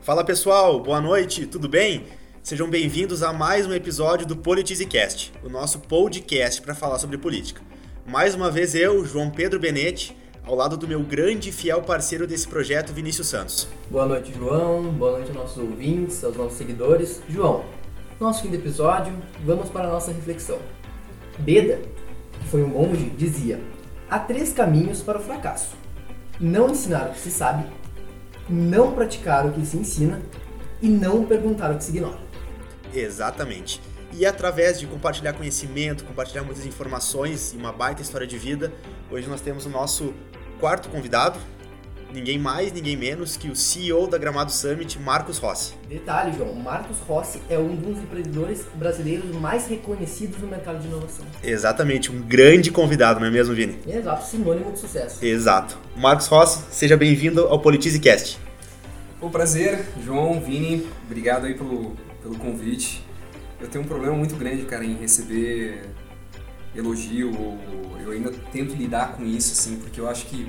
Fala pessoal, boa noite, tudo bem? Sejam bem-vindos a mais um episódio do PolitizeCast, o nosso podcast para falar sobre política. Mais uma vez eu, João Pedro Benetti, ao lado do meu grande e fiel parceiro desse projeto, Vinícius Santos. Boa noite, João. Boa noite aos nossos ouvintes, aos nossos seguidores. João, nosso fim do episódio, vamos para a nossa reflexão. Beda, que foi um monge, dizia: há três caminhos para o fracasso: não ensinar o que se sabe, não praticar o que se ensina e não perguntar o que se ignora. Exatamente. E através de compartilhar conhecimento, compartilhar muitas informações e uma baita história de vida, hoje nós temos o nosso quarto convidado, ninguém mais, ninguém menos que o CEO da Gramado Summit, Marcos Rossi. Detalhe, João, Marcos Rossi é um dos empreendedores brasileiros mais reconhecidos no mercado de inovação. Exatamente, um grande convidado, não é mesmo, Vini? Exato, sinônimo de sucesso. Exato. Marcos Rossi, seja bem-vindo ao PolitizeCast. O prazer, João, Vini, obrigado aí pelo, pelo convite. Eu tenho um problema muito grande, cara, em receber elogio, ou eu ainda tento lidar com isso, assim, porque eu acho que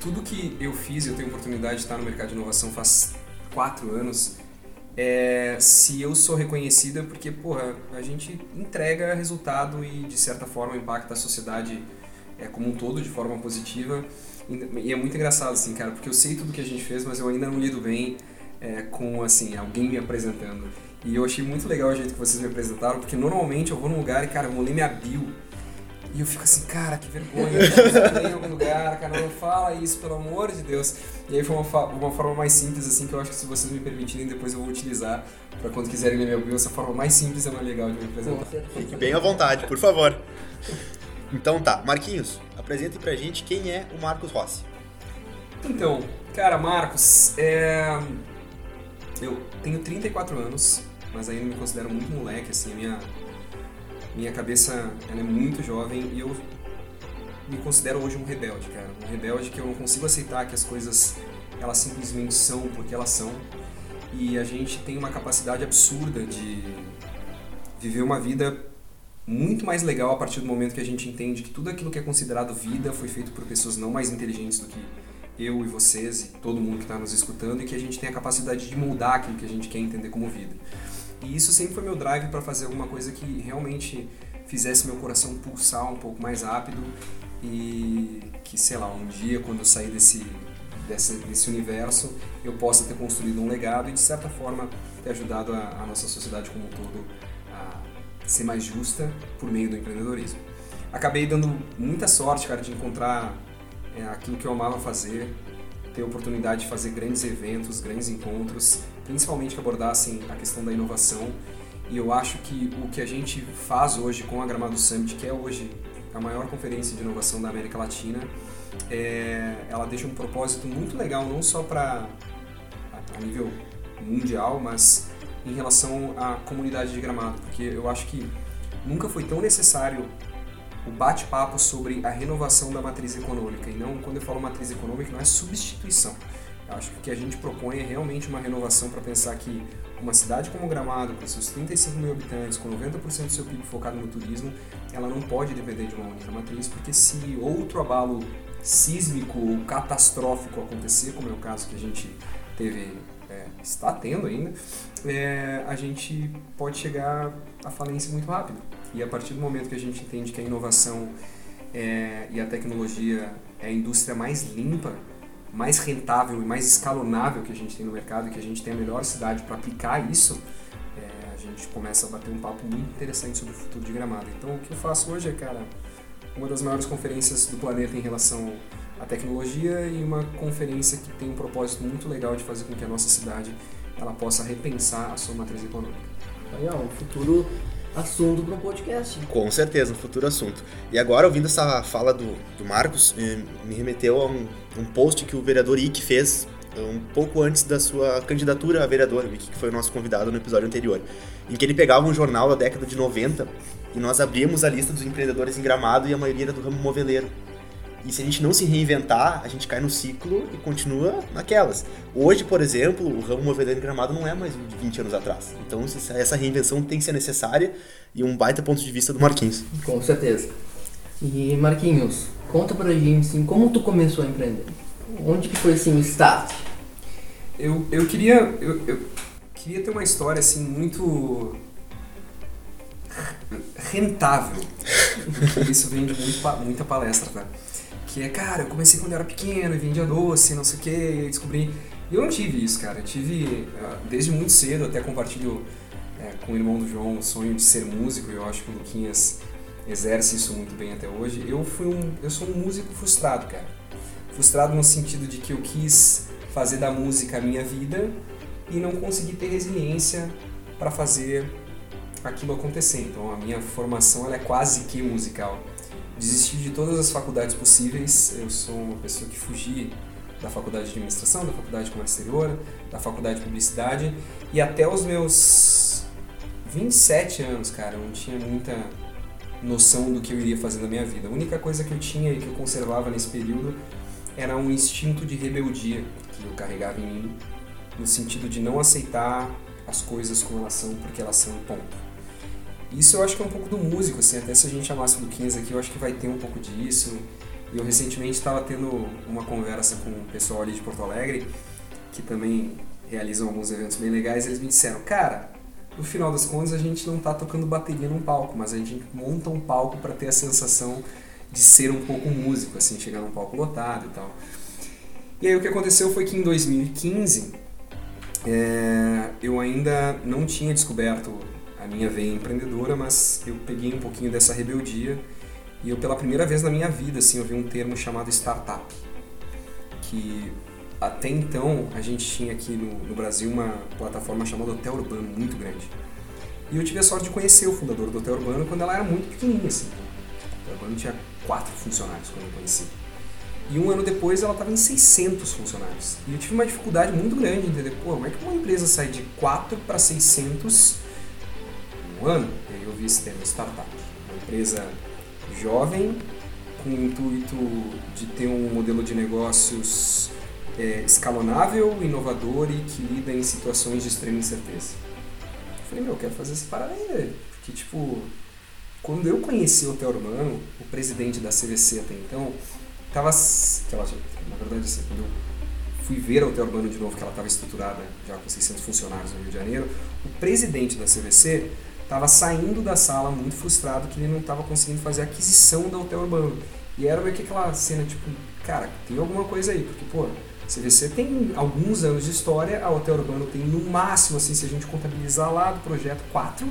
tudo que eu fiz, eu tenho oportunidade de estar no mercado de inovação faz quatro anos, é, se eu sou reconhecida porque, porra, a gente entrega resultado e, de certa forma, impacta a sociedade é, como um todo de forma positiva. E é muito engraçado, assim, cara, porque eu sei tudo que a gente fez, mas eu ainda não lido bem é, com, assim, alguém me apresentando. E eu achei muito legal o jeito que vocês me apresentaram, porque normalmente eu vou num lugar e, cara, eu vou ler minha bio e eu fico assim, cara, que vergonha, eu em algum lugar, cara, não fala isso, pelo amor de Deus. E aí foi uma, uma forma mais simples, assim, que eu acho que se vocês me permitirem, depois eu vou utilizar para quando quiserem ler meu bio, essa forma mais simples é mais legal de me apresentar. Fique bem à vontade, por favor. Então tá, Marquinhos, apresente pra gente quem é o Marcos Rossi. Então, cara, Marcos, é... eu tenho 34 anos, mas ainda me considero muito moleque, assim, a minha minha cabeça ela é muito jovem e eu me considero hoje um rebelde, cara. Um rebelde que eu não consigo aceitar que as coisas elas simplesmente são porque elas são. E a gente tem uma capacidade absurda de viver uma vida muito mais legal a partir do momento que a gente entende que tudo aquilo que é considerado vida foi feito por pessoas não mais inteligentes do que eu e vocês e todo mundo que está nos escutando e que a gente tem a capacidade de moldar aquilo que a gente quer entender como vida. E isso sempre foi meu drive para fazer alguma coisa que realmente fizesse meu coração pulsar um pouco mais rápido e que, sei lá, um dia quando eu sair desse, desse, desse universo eu possa ter construído um legado e de certa forma ter ajudado a, a nossa sociedade como um todo a ser mais justa por meio do empreendedorismo. Acabei dando muita sorte, cara, de encontrar é, aquilo que eu amava fazer, ter a oportunidade de fazer grandes eventos, grandes encontros, principalmente que abordassem a questão da inovação. E eu acho que o que a gente faz hoje com a Gramado Summit, que é hoje a maior conferência de inovação da América Latina, é, ela deixa um propósito muito legal, não só para a nível mundial, mas em relação à comunidade de Gramado, porque eu acho que nunca foi tão necessário o bate-papo sobre a renovação da matriz econômica. E não, quando eu falo matriz econômica, não é substituição. Acho que o que a gente propõe é realmente uma renovação para pensar que uma cidade como Gramado, com seus 35 mil habitantes, com 90% do seu PIB focado no turismo, ela não pode depender de uma única matriz, porque se outro abalo sísmico ou catastrófico acontecer, como é o caso que a gente teve, é, está tendo ainda, é, a gente pode chegar à falência muito rápido. E a partir do momento que a gente entende que a inovação é, e a tecnologia é a indústria mais limpa, mais rentável e mais escalonável que a gente tem no mercado que a gente tem a melhor cidade para aplicar isso, é, a gente começa a bater um papo muito interessante sobre o futuro de Gramado. Então, o que eu faço hoje é, cara, uma das maiores conferências do planeta em relação à tecnologia e uma conferência que tem um propósito muito legal de fazer com que a nossa cidade ela possa repensar a sua matriz econômica. Aí, um futuro assunto para um podcast. Com certeza, um futuro assunto. E agora, ouvindo essa fala do, do Marcos, eh, me remeteu a um, um post que o vereador Ike fez eh, um pouco antes da sua candidatura a vereador, que foi o nosso convidado no episódio anterior, em que ele pegava um jornal da década de 90 e nós abríamos a lista dos empreendedores em Gramado e a maioria era do ramo moveleiro. E se a gente não se reinventar, a gente cai no ciclo e continua naquelas. Hoje, por exemplo, o ramo moveleiro gramado não é mais de 20 anos atrás. Então, essa reinvenção tem que ser necessária e um baita ponto de vista do Marquinhos. Com certeza. E Marquinhos, conta pra gente assim, como tu começou a empreender? Onde que foi assim o start? eu, eu queria. Eu, eu queria ter uma história assim muito rentável. Isso vem de muito, muita palestra, tá? Que é, cara, eu comecei quando eu era pequeno vendia doce, não sei o que, descobri. E eu não tive isso, cara. Eu tive, ah, desde muito cedo, até compartilho é, com o irmão do João o sonho de ser músico, e eu acho que o Luquinhas exerce isso muito bem até hoje. Eu fui um, eu sou um músico frustrado, cara. Frustrado no sentido de que eu quis fazer da música a minha vida e não consegui ter resiliência para fazer aquilo acontecer. Então a minha formação ela é quase que musical. Desisti de todas as faculdades possíveis. Eu sou uma pessoa que fugi da faculdade de administração, da faculdade de comércio exterior, da faculdade de publicidade e até os meus 27 anos, cara, eu não tinha muita noção do que eu iria fazer na minha vida. A única coisa que eu tinha e que eu conservava nesse período era um instinto de rebeldia que eu carregava em mim, no sentido de não aceitar as coisas como elas são porque elas são ponto. Isso eu acho que é um pouco do músico, assim, até se a gente chamasse do 15 aqui, eu acho que vai ter um pouco disso. E eu recentemente estava tendo uma conversa com o pessoal ali de Porto Alegre, que também realizam alguns eventos bem legais, e eles me disseram, cara, no final das contas a gente não está tocando bateria num palco, mas a gente monta um palco para ter a sensação de ser um pouco músico, assim, chegar num palco lotado e tal. E aí o que aconteceu foi que em 2015 é, eu ainda não tinha descoberto a minha veia empreendedora, mas eu peguei um pouquinho dessa rebeldia e eu pela primeira vez na minha vida assim, eu vi um termo chamado startup, que até então a gente tinha aqui no, no Brasil uma plataforma chamada Hotel Urbano, muito grande. E eu tive a sorte de conhecer o fundador do Hotel Urbano quando ela era muito pequenininha. Assim. O Hotel Urbano tinha quatro funcionários quando eu conheci. E um ano depois ela estava em 600 funcionários. E eu tive uma dificuldade muito grande de entender, pô, como é que uma empresa sai de 4 para 600 em um ano? E aí eu vi esse termo, startup. Uma empresa jovem, com o intuito de ter um modelo de negócios é, escalonável, inovador e que lida em situações de extrema incerteza. Eu falei, meu, eu quero fazer essa parada. Porque, tipo, quando eu conheci o Hotel Urbano, o presidente da CVC até então, tava. Na verdade, assim, quando eu fui ver a Hotel Urbano de novo, que ela estava estruturada já com 600 funcionários no Rio de Janeiro, o presidente da CVC estava saindo da sala muito frustrado que ele não estava conseguindo fazer a aquisição da Hotel Urbano. E era meio que aquela cena, tipo, cara, tem alguma coisa aí, porque, pô, CVC tem alguns anos de história, a Hotel Urbano tem no máximo, assim, se a gente contabilizar lá do projeto, quatro.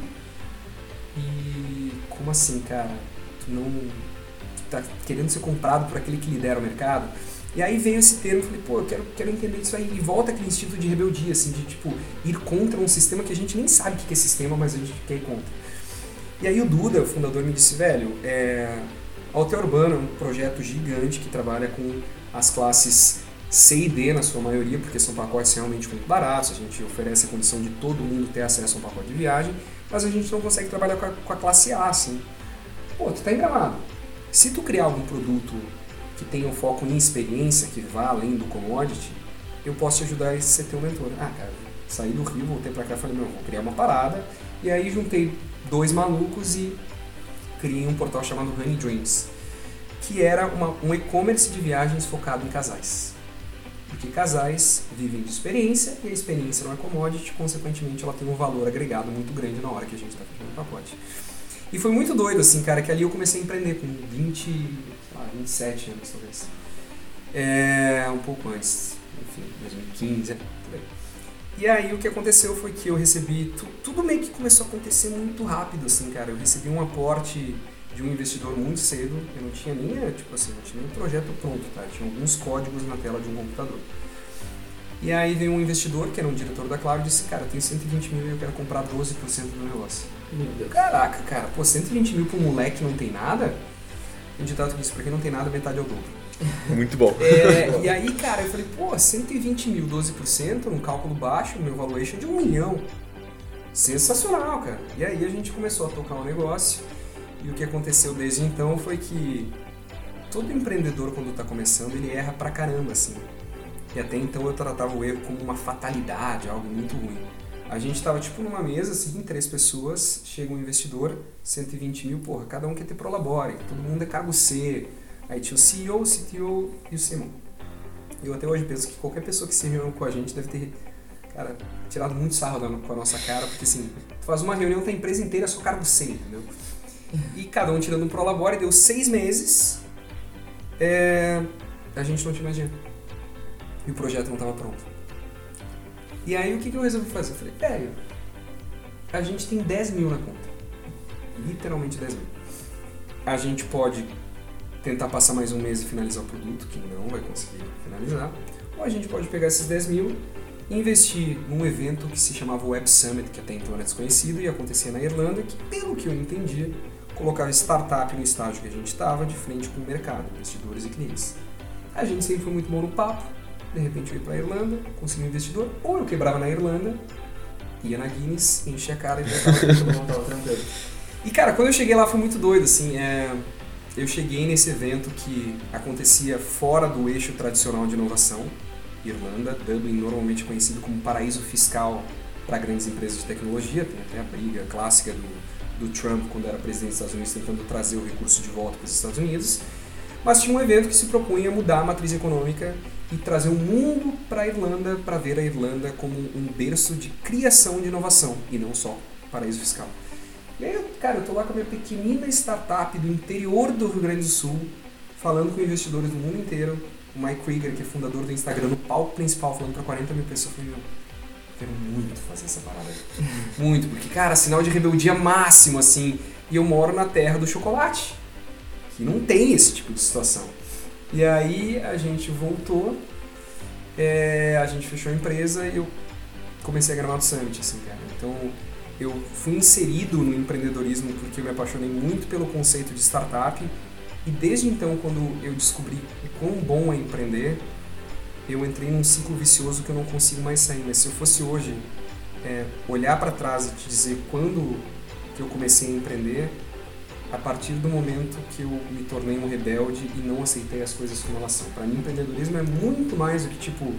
E como assim, cara? Tu não tu tá querendo ser comprado por aquele que lidera o mercado? E aí veio esse termo, falei, pô, eu quero, quero entender isso aí. E volta aquele instinto de rebeldia, assim, de tipo, ir contra um sistema que a gente nem sabe o que é sistema, mas a gente quer ir contra. E aí o Duda, o fundador, me disse, velho, é... a Hotel Urbano é um projeto gigante que trabalha com as classes C e D na sua maioria, porque são pacotes realmente muito baratos, a gente oferece a condição de todo mundo ter acesso a um pacote de viagem, mas a gente não consegue trabalhar com a, com a classe A, assim. Pô, tu tá enganado. Se tu criar algum produto que tenha um foco em experiência, que vá além do commodity, eu posso te ajudar a ser teu mentor. Ah, cara, saí do Rio, voltei pra cá falei, meu, vou criar uma parada. E aí juntei dois malucos e criei um portal chamado Honey Dreams, que era uma, um e-commerce de viagens focado em casais. Porque casais vivem de experiência e a experiência não é commodity, consequentemente ela tem um valor agregado muito grande na hora que a gente está fazendo o pacote. E foi muito doido, assim, cara, que ali eu comecei a empreender com 20, sei lá, 27 anos talvez. É, um pouco antes, enfim, 2015, é, por aí. E aí o que aconteceu foi que eu recebi, tu, tudo meio que começou a acontecer muito rápido, assim, cara. Eu recebi um aporte de um investidor muito cedo. Eu não tinha nem, é, tipo assim, não tinha nem projeto pronto, tá? Eu tinha alguns códigos na tela de um computador. E aí veio um investidor, que era um diretor da Cloud, e disse, cara, eu tenho 120 mil e eu quero comprar 12% do negócio. Caraca, cara, pô, 120 mil pro moleque não tem nada? O ditado disse, pra quem não tem nada, metade é o dobro. Muito bom. É, e aí, cara, eu falei, pô, 120 mil, 12%, um cálculo baixo, meu valuation de um milhão. Sensacional, cara. E aí a gente começou a tocar um negócio e o que aconteceu desde então foi que todo empreendedor, quando está começando, ele erra pra caramba, assim. E até então eu tratava o erro como uma fatalidade, algo muito ruim. A gente estava tipo numa mesa, assim, três pessoas, chega um investidor, 120 mil, porra, cada um quer ter prolabore, todo mundo é cargo C. Aí tinha o CEO, o CTO e o Simon. Eu até hoje penso que qualquer pessoa que se reuniu com a gente deve ter, cara, tirado muito sarro da, com a nossa cara, porque assim, tu faz uma reunião com a empresa inteira, só cargo 100, entendeu? E cada um tirando um prolabore, deu seis meses, é, a gente não tinha mais dinheiro. E o projeto não estava pronto. E aí o que, que eu resolvi fazer? Eu falei, velho, a gente tem 10 mil na conta. Literalmente 10 mil. A gente pode tentar passar mais um mês e finalizar o produto, que não vai conseguir finalizar. Ou a gente pode pegar esses 10 mil e investir num evento que se chamava Web Summit, que até então era desconhecido e acontecia na Irlanda, que pelo que eu entendi, colocava startup no estágio que a gente estava, de frente com o mercado, investidores e clientes. A gente sempre foi muito bom no papo, de repente eu ia para a Irlanda, consegui um investidor, ou eu quebrava na Irlanda, ia na Guinness, enchia a cara e voltava tranquilo. E cara, quando eu cheguei lá foi muito doido, assim, é... eu cheguei nesse evento que acontecia fora do eixo tradicional de inovação, Irlanda, Dublin normalmente conhecido como paraíso fiscal para grandes empresas de tecnologia, tem até a briga clássica do, do Trump quando era presidente dos Estados Unidos tentando trazer o recurso de volta para os Estados Unidos, mas tinha um evento que se propunha mudar a matriz econômica e trazer o mundo para a Irlanda para ver a Irlanda como um berço de criação de inovação e não só paraíso fiscal. E aí, cara, eu tô lá com a minha pequenina startup do interior do Rio Grande do Sul, falando com investidores do mundo inteiro. O Mike Krieger, que é fundador do Instagram, no palco principal, falando para 40 mil pessoas. Eu falei, meu, quero muito fazer essa parada. muito, porque, cara, sinal de rebeldia máximo, assim. E eu moro na terra do chocolate, que não tem esse tipo de situação. E aí a gente voltou, é, a gente fechou a empresa e eu comecei a gravar do Summit, assim, cara. Então eu fui inserido no empreendedorismo porque eu me apaixonei muito pelo conceito de startup e desde então, quando eu descobri o quão bom é empreender, eu entrei num ciclo vicioso que eu não consigo mais sair. Mas se eu fosse hoje é, olhar para trás e te dizer quando que eu comecei a empreender, a partir do momento que eu me tornei um rebelde e não aceitei as coisas como elas são. Para mim, empreendedorismo é muito mais do que tipo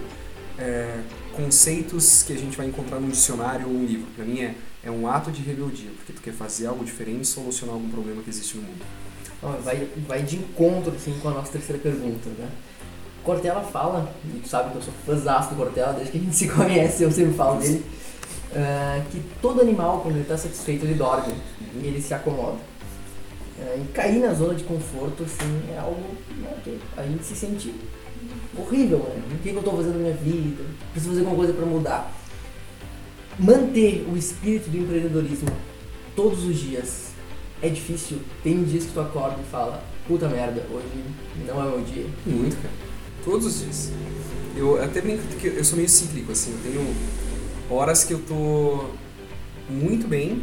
é, conceitos que a gente vai encontrar num dicionário ou um livro. Para mim é, é um ato de rebeldia, porque tu quer fazer algo diferente e solucionar algum problema que existe no mundo. Vai, vai de encontro assim, com a nossa terceira pergunta, né? Cortella fala, e tu sabe que eu sou fãzaço do Cortella, desde que a gente se conhece, eu sempre falo dele, uh, que todo animal, quando ele está satisfeito, ele dorme e ele se acomoda. Uh, e cair na zona de conforto, assim, é algo né, que a gente se sente horrível, né? O que, eu estou fazendo na minha vida? Preciso fazer alguma coisa para mudar. Manter o espírito do empreendedorismo todos os dias é difícil. Tem dias que tu acorda e fala, puta merda, hoje não é meu dia. Muito, cara. Todos os dias. Eu até brinco que eu sou meio cíclico, assim. Eu tenho horas que eu tô muito bem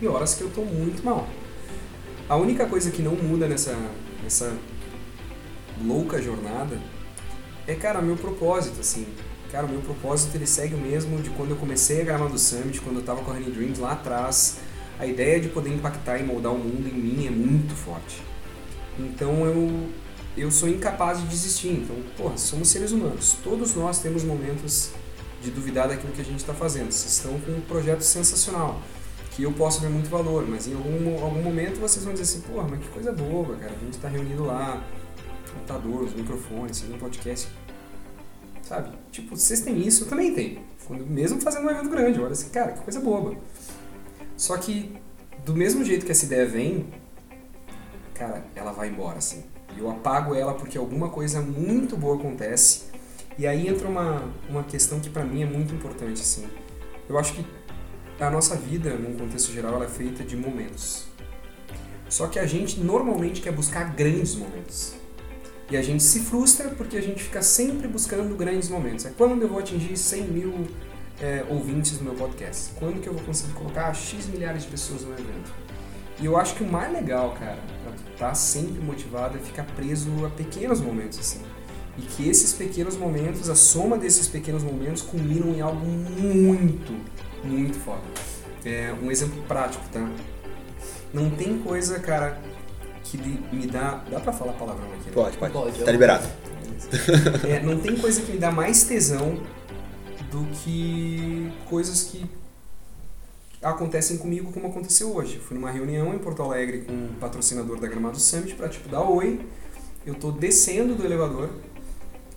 e horas que eu tô muito mal. A única coisa que não muda nessa, nessa louca jornada é, cara, meu propósito, assim. Cara, o meu propósito ele segue o mesmo de quando eu comecei a gravar do Summit, quando eu tava com a Honey Dreams lá atrás. A ideia de poder impactar e moldar o mundo em mim é muito forte. Então eu, eu sou incapaz de desistir. Então, porra, somos seres humanos. Todos nós temos momentos de duvidar daquilo que a gente está fazendo. Vocês estão com um projeto sensacional, que eu posso ver muito valor, mas em algum, algum momento vocês vão dizer assim, porra, mas que coisa boba, cara. A gente está reunido lá, computador, os microfones, fazendo um podcast. Sabe? Tipo, vocês têm isso, eu também tenho. Mesmo fazendo um evento grande, olha assim, cara, que coisa boba. Só que, do mesmo jeito que essa ideia vem, cara, ela vai embora, assim. E eu apago ela porque alguma coisa muito boa acontece. E aí entra uma, uma questão que para mim é muito importante, assim. Eu acho que a nossa vida, num contexto geral, ela é feita de momentos. Só que a gente normalmente quer buscar grandes momentos. E a gente se frustra porque a gente fica sempre buscando grandes momentos. É quando eu vou atingir 100 mil é, ouvintes no meu podcast? Quando que eu vou conseguir colocar X milhares de pessoas no evento? E eu acho que o mais legal, cara, pra tu estar tá sempre motivado é ficar preso a pequenos momentos, assim. E que esses pequenos momentos, a soma desses pequenos momentos, culminam em algo muito, muito foda. É, um exemplo prático, tá? Não tem coisa, cara, que me dá. Dá pra falar palavrão aqui? Né? Pode, pode. pode tá liberado. É, não tem coisa que me dá mais tesão do que coisas que acontecem comigo como aconteceu hoje. Fui numa reunião em Porto Alegre com um patrocinador da Gramado Summit para tipo dar oi. Eu tô descendo do elevador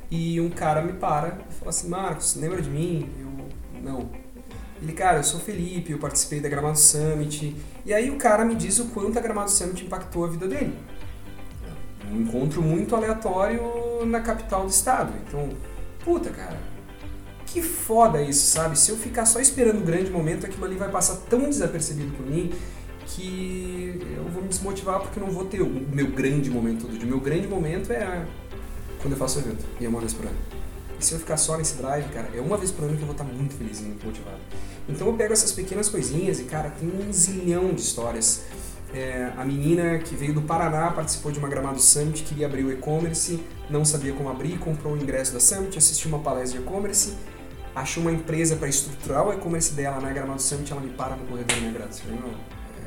E um cara me para e fala assim, Marcos, lembra de mim? Eu, não. Ele, cara, eu sou Felipe, eu participei da Gramado Summit. E aí o cara me diz o quanto a Gramado Summit impactou a vida dele. Um encontro muito aleatório na capital do estado. Então, puta, cara, que foda isso, sabe? Se eu ficar só esperando o grande momento, aquilo ali vai passar tão desapercebido por mim que eu vou me desmotivar porque não vou ter o meu grande momento todo dia. O meu grande momento é quando eu faço o evento, e é uma vez. E se eu ficar só nesse drive, cara, é uma vez por ano que eu vou estar muito feliz muito motivado. Então eu pego essas pequenas coisinhas e, cara, tem um zilhão de histórias. É, a menina que veio do Paraná participou de uma Gramado Summit, queria abrir o e-commerce, não sabia como abrir, comprou o ingresso da Summit, assistiu uma palestra de e-commerce, achou uma empresa para estruturar o e-commerce dela na Gramado Summit, ela me para no corredor me agradece.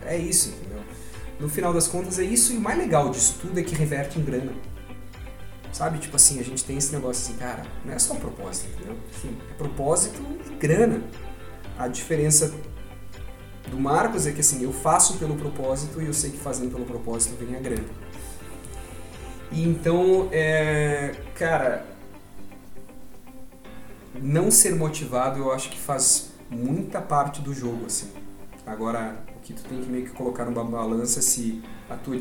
É isso, entendeu? No final das contas é isso, e o mais legal disso tudo é que reverte em grana. Sabe? Tipo assim, a gente tem esse negócio assim, cara, não é só propósito, entendeu? É propósito e grana. A diferença do Marcos é que assim, eu faço pelo propósito e eu sei que fazendo pelo propósito vem a grana. E então, é, cara, não ser motivado eu acho que faz muita parte do jogo, assim. Agora, o que tu tem que meio que colocar numa balança se a tua,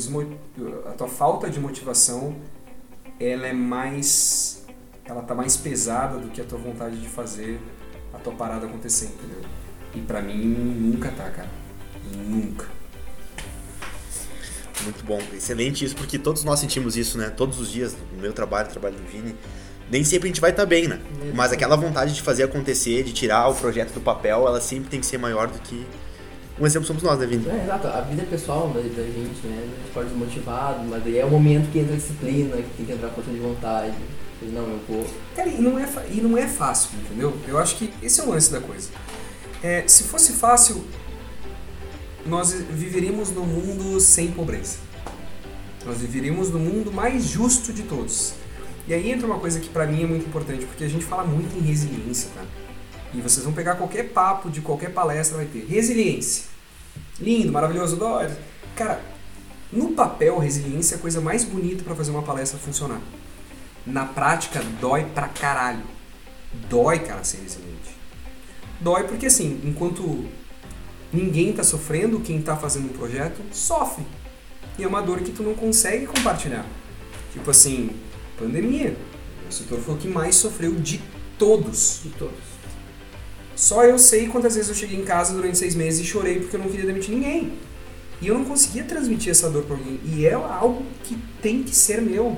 a tua falta de motivação ela é mais ela tá mais pesada do que a tua vontade de fazer a tua parada acontecer, entendeu? E para mim nunca tá, cara. Nunca. Muito bom, excelente isso, porque todos nós sentimos isso, né? Todos os dias, no meu trabalho, no trabalho do Vini, nem sempre a gente vai estar tá bem, né? Mas aquela vontade de fazer acontecer, de tirar o projeto do papel, ela sempre tem que ser maior do que um exemplo somos nós, né, Vini? É, exato. A vida pessoal da, da gente, né? A gente pode ser motivado, mas aí é o momento que entra a disciplina, que tem que entrar a força de vontade. Não, eu vou. Cara, e não, é, e não é fácil, entendeu? Eu acho que esse é o lance da coisa. É, se fosse fácil, nós viveríamos num mundo sem pobreza. Nós viveríamos no mundo mais justo de todos. E aí entra uma coisa que para mim é muito importante, porque a gente fala muito em resiliência, cara. E vocês vão pegar qualquer papo de qualquer palestra, vai ter resiliência. Lindo, maravilhoso, dói. Cara, no papel, resiliência é a coisa mais bonita para fazer uma palestra funcionar. Na prática, dói pra caralho. Dói, cara, ser resiliente. Dói porque, assim, enquanto ninguém tá sofrendo, quem tá fazendo um projeto sofre. E é uma dor que tu não consegue compartilhar. Tipo assim, pandemia. O setor foi o que mais sofreu de todos. De todos. Só eu sei quantas vezes eu cheguei em casa durante seis meses e chorei porque eu não queria demitir ninguém. E eu não conseguia transmitir essa dor para alguém. E é algo que tem que ser meu.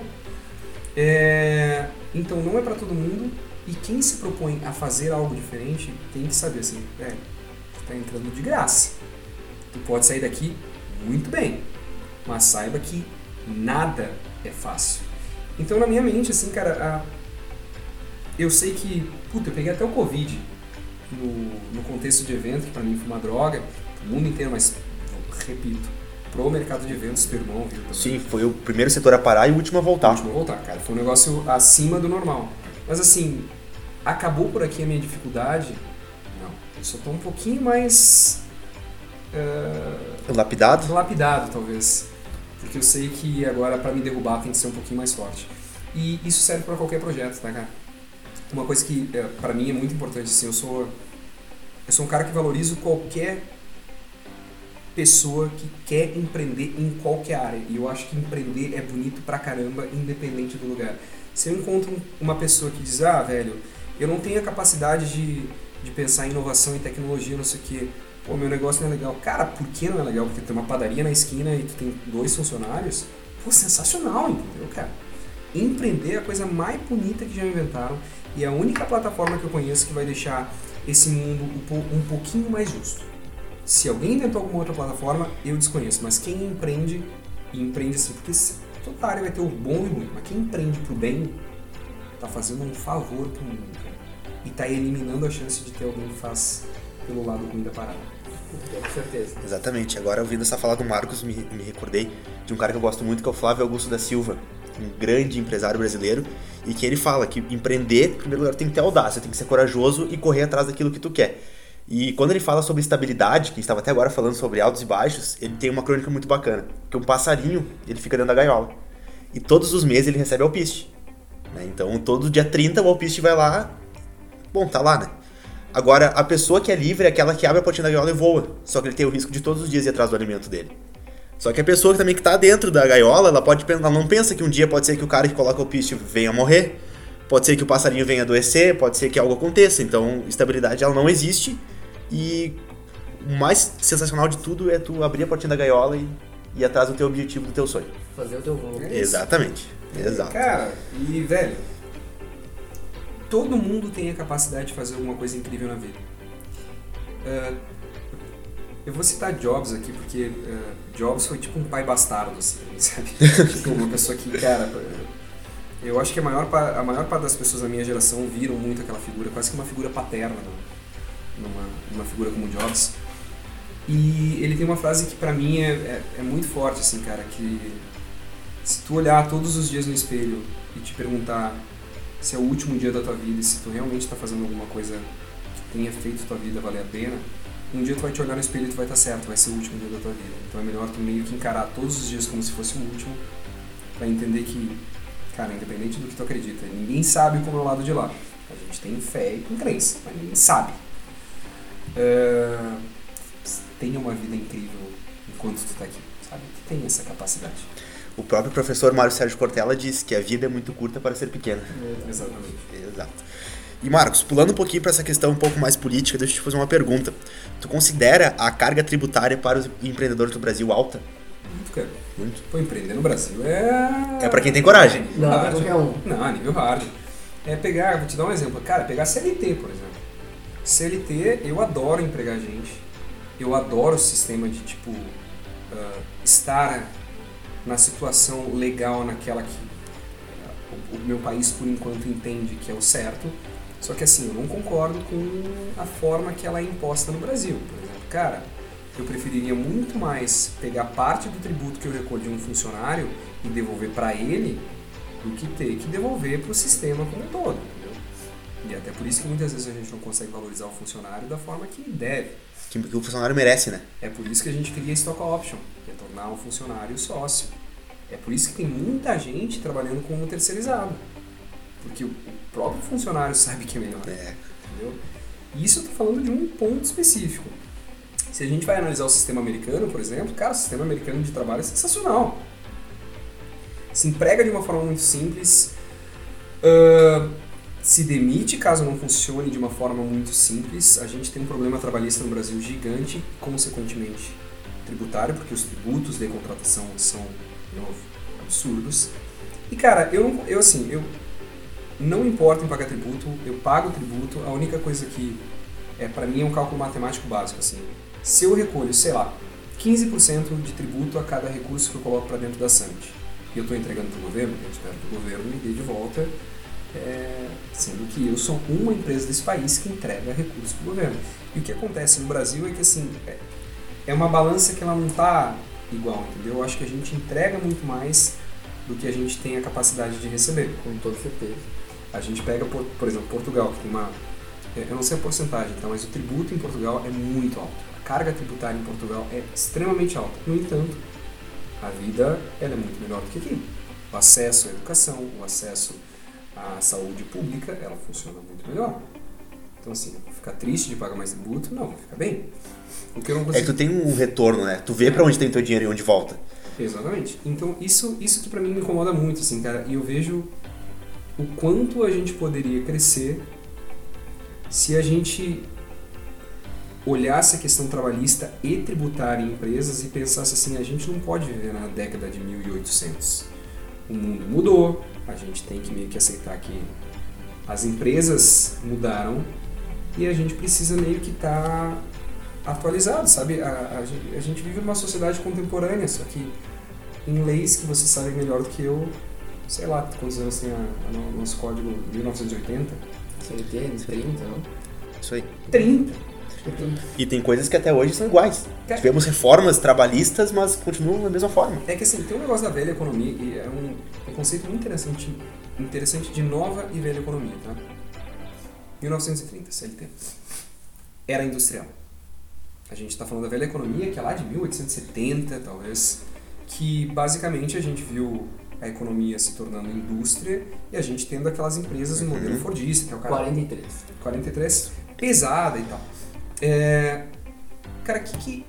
É... Então não é para todo mundo. E quem se propõe a fazer algo diferente tem que saber assim, é, tá entrando de graça. Tu pode sair daqui muito bem, mas saiba que nada é fácil. Então na minha mente, assim, cara, a... eu sei que, puta, eu peguei até o Covid no, no contexto de evento, que para mim foi uma droga, o mundo inteiro, mas repito, pro mercado de eventos, teu irmão viu também. Sim, foi o primeiro setor a parar e o último a voltar. O último a voltar, cara. Foi um negócio acima do normal. Mas assim, acabou por aqui a minha dificuldade? Não. Eu só tô um pouquinho mais. Uh, lapidado? Lapidado, talvez. Porque eu sei que agora para me derrubar tem que ser um pouquinho mais forte. E isso serve para qualquer projeto, tá, cara? Uma coisa que é, para mim é muito importante assim, eu sou eu sou um cara que valorizo qualquer pessoa que quer empreender em qualquer área. E eu acho que empreender é bonito pra caramba, independente do lugar. Se eu encontro uma pessoa que diz, ah, velho, eu não tenho a capacidade de, de pensar em inovação e tecnologia, não sei o quê. Pô, meu negócio não é legal. Cara, por que não é legal? Porque tem uma padaria na esquina e tu tem dois funcionários. Pô, sensacional, entendeu, cara? Empreender é a coisa mais bonita que já inventaram e é a única plataforma que eu conheço que vai deixar esse mundo um pouquinho mais justo. Se alguém inventou alguma outra plataforma, eu desconheço, mas quem empreende, e empreende assim, porque toda área vai ter o bom e o ruim, mas quem empreende pro bem, tá fazendo um favor pro mundo, cara. E tá eliminando a chance de ter alguém que faz pelo lado ruim da parada. Com certeza. Exatamente. Agora, ouvindo essa fala do Marcos, me, me recordei de um cara que eu gosto muito, que é o Flávio Augusto da Silva um grande empresário brasileiro, e que ele fala que empreender, em primeiro lugar, tem que ter audácia, tem que ser corajoso e correr atrás daquilo que tu quer. E quando ele fala sobre estabilidade, que estava até agora falando sobre altos e baixos, ele tem uma crônica muito bacana, que um passarinho, ele fica dentro da gaiola. E todos os meses ele recebe alpiste. Né? Então, todo dia 30 o alpiste vai lá, bom, tá lá, né? Agora, a pessoa que é livre é aquela que abre a portinha da gaiola e voa. Só que ele tem o risco de todos os dias ir atrás do alimento dele. Só que a pessoa que também que tá dentro da gaiola, ela pode ela não pensa que um dia pode ser que o cara que coloca o piste venha morrer, pode ser que o passarinho venha adoecer, pode ser que algo aconteça. Então, estabilidade ela não existe e o mais sensacional de tudo é tu abrir a portinha da gaiola e ir atrás do teu objetivo, do teu sonho. Fazer o teu voo. É. Exatamente. Exato. Cara, e velho, todo mundo tem a capacidade de fazer alguma coisa incrível na vida. Ah, eu vou citar Jobs aqui porque ah, Jobs foi tipo um pai bastardo, assim, sabe? tipo uma pessoa que, cara, eu acho que a maior, a maior parte das pessoas da minha geração viram muito aquela figura, quase que uma figura paterna numa, numa, figura como Jobs. E ele tem uma frase que pra mim é, é, é muito forte, assim, cara, que se tu olhar todos os dias no espelho e te perguntar se é o último dia da tua vida e se tu realmente está fazendo alguma coisa que tenha feito tua vida valer a pena, um dia tu vai te olhar no espelho e tu vai estar certo, vai ser o último dia da tua vida. Então é melhor tu meio que encarar todos os dias como se fosse o último pra entender que, cara, independente do que tu acredita, ninguém sabe como é o lado de lá. A gente tem fé e tem crença, mas ninguém sabe. É, Tenha uma vida incrível enquanto tu tá aqui, sabe? Tu tem essa capacidade. O próprio professor Mário Sérgio Cortella disse que a vida é muito curta para ser pequena. Exatamente. Exato. E Marcos, pulando um pouquinho para essa questão um pouco mais política, deixa eu te fazer uma pergunta. Tu considera a carga tributária para os empreendedores do Brasil alta? Muito, cara. Muito. Pô, empreender no Brasil é. É pra quem tem coragem. Não, hard. é qualquer um. Não, é nível hard. É pegar, vou te dar um exemplo. Cara, pegar CLT, por exemplo. CLT, eu adoro empregar gente. Eu adoro o sistema de, tipo, ah, estar na situação legal naquela que ah, o, o meu país, por enquanto, entende que é o certo. Só que, assim, eu não concordo com a forma que ela é imposta no Brasil. Por exemplo, cara, eu preferiria muito mais pegar parte do tributo que eu recolhi de um funcionário e devolver para ele do que ter que devolver para o sistema como um todo. Entendeu? E até por isso que muitas vezes a gente não consegue valorizar o funcionário da forma que deve. Que, que o funcionário merece, né? É por isso que a gente cria stock option, que é tornar o funcionário sócio. É por isso que tem muita gente trabalhando como terceirizado. Porque o próprio funcionário sabe que é melhor. É. Entendeu? E isso eu tô falando de um ponto específico. Se a gente vai analisar o sistema americano, por exemplo, cara, o sistema americano de trabalho é sensacional. Se emprega de uma forma muito simples, ah, se demite caso não funcione de uma forma muito simples. A gente tem um problema trabalhista no Brasil gigante, consequentemente tributário, porque os tributos de contratação são de novo, absurdos. E cara, eu, eu assim, eu não importa em pagar tributo, eu pago tributo, a única coisa que é para mim é um cálculo matemático básico assim. Se eu recolho, sei lá, 15% de tributo a cada recurso que eu coloco para dentro da SANT, e eu estou entregando para o governo, eu espero que o governo me dê de volta, é, sendo que eu sou uma empresa desse país que entrega recursos para o governo. E o que acontece no Brasil é que assim, é, é uma balança que ela não está igual, entendeu? Eu acho que a gente entrega muito mais do que a gente tem a capacidade de receber. Com toda certeza. A gente pega, por, por exemplo, Portugal, que tem uma. é, Eu não sei a porcentagem, tá? mas o tributo em Portugal é muito alto. A carga tributária em Portugal é extremamente alta. No entanto, a vida ela é muito melhor do que aqui. O acesso à educação, o acesso à saúde pública, ela funciona muito melhor. Então, assim, ficar triste de pagar mais tributo? Não, fica bem. O que eu não É que consigo... tu tem um retorno, né? Tu vê pra onde tem teu dinheiro e onde volta. Exatamente. Então, isso, isso que pra mim me incomoda muito, assim, cara. E eu vejo o quanto a gente poderia crescer se a gente olhasse a questão trabalhista e tributária em empresas e pensasse assim, a gente não pode viver na década de 1800. O mundo mudou, a gente tem que meio que aceitar que as empresas mudaram e a gente precisa meio que estar atualizado, sabe? A, a a gente vive numa sociedade contemporânea, só que em leis que você sabe melhor do que eu, sei lá, quantos anos tem no- nosso código 1980? CLT, 30, não? Isso aí. 30! Acho que é 30. E tem coisas que até hoje são iguais. Cara- Tivemos reformas trabalhistas, mas continuam da mesma forma. É que assim, tem um negócio da velha economia e é um, um conceito muito interessante, interessante de nova e velha economia, tá? 1930, CLT. Era industrial. A gente está falando da velha economia, que é lá de 1870, talvez, que basicamente a gente viu a economia se tornando indústria e a gente tendo aquelas empresas no Uhum. modelo Fordista, que é o cara 43. 43, pesada e tal. É, cara, o que,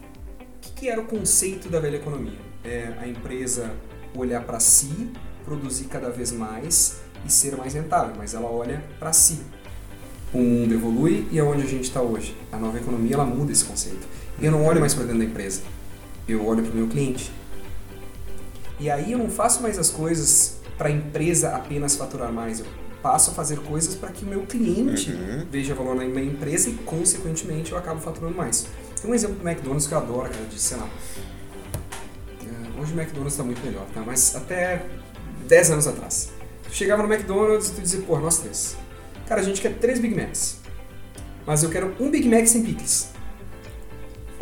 que, que, era o conceito da velha economia? É a empresa olhar para si, produzir cada vez mais e ser mais rentável, mas ela olha para si. O mundo evolui e é onde a gente está hoje. A nova economia ela muda esse conceito. E eu não olho mais para dentro da empresa, eu olho para o meu cliente. E aí eu não faço mais as coisas para a empresa apenas faturar mais, eu passo a fazer coisas para que o meu cliente Uhum. veja valor na minha empresa e, consequentemente, eu acabo faturando mais. Tem um exemplo do McDonald's que eu adoro, cara, de, sei lá. é, Hoje o McDonald's está muito melhor, tá? Mas até 10 anos atrás. Tu chegava no McDonald's e tu dizia, pô, nós três. Cara, a gente quer três Big Macs. Mas eu quero um Big Mac sem picles.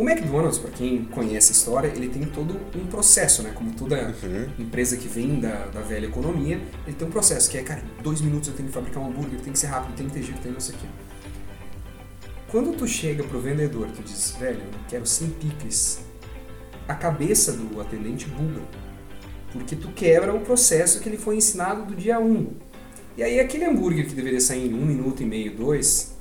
O McDonald's, para quem conhece a história, ele tem todo um processo, né? Como toda Uhum. empresa que vem da, da velha economia, ele tem um processo que é, cara, dois minutos eu tenho que fabricar um hambúrguer, tem que ser rápido, tem que ter giro, tem não sei o quê. Quando tu chega pro vendedor, tu diz, velho, eu quero 100 picles, a cabeça do atendente buga. Porque tu quebra o processo que ele foi ensinado do dia 1. E aí aquele hambúrguer que deveria sair em um minuto e meio, dois,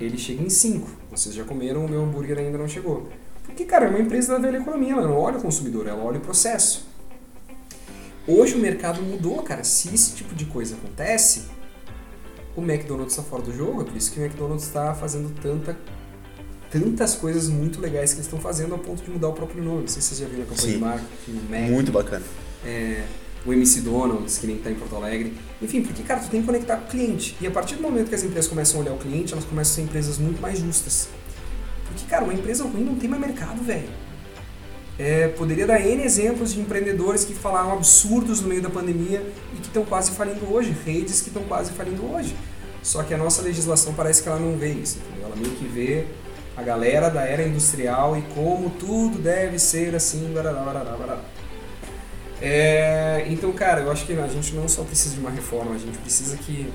ele chega em cinco. Vocês já comeram, o meu hambúrguer ainda não chegou. Porque, cara, é uma empresa da velha economia, ela não olha o consumidor, ela olha o processo. Hoje o mercado mudou, cara. Se esse tipo de coisa acontece, o McDonald's está fora do jogo. É por isso que o McDonald's está fazendo tanta, tantas coisas muito legais que eles estão fazendo ao ponto de mudar o próprio nome. Não sei se vocês já viram a campanha Sim. de marketing, o Mac, Muito bacana. é, o MC Donald's, que nem está em Porto Alegre. Enfim, porque, cara, tu tem que conectar com o cliente. E a partir do momento que as empresas começam a olhar o cliente, elas começam a ser empresas muito mais justas. Porque, cara, uma empresa ruim não tem mais mercado, velho. É, poderia dar N exemplos de empreendedores que falaram absurdos no meio da pandemia e que estão quase falindo hoje, redes que estão quase falindo hoje. Só que a nossa legislação parece que ela não vê isso, entendeu? Ela meio que vê a galera da era industrial e como tudo deve ser assim, barará, barará, barará. É, então, cara, eu acho que a gente não só precisa de uma reforma, a gente precisa que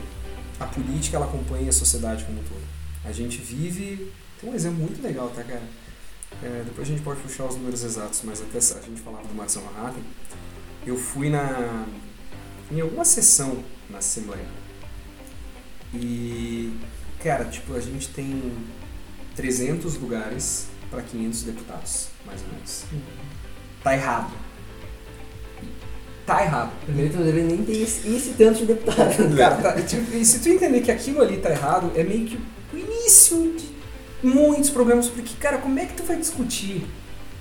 a política ela acompanhe a sociedade como um todo. A gente vive. Tem um exemplo muito legal, tá, cara? É, depois a gente pode puxar os números exatos, mas até a gente falava do Marcelo Manhattan. Eu fui na. em alguma sessão na Assembleia. E, cara, tipo, a gente tem 300 lugares para 500 deputados, mais ou menos. Tá errado. Tá errado. Primeiro tu não deveria nem ter esse, esse tanto de deputado. Cara, tá, tipo, se tu entender que aquilo ali tá errado, é meio que o início de muitos problemas, porque, cara, como é que tu vai discutir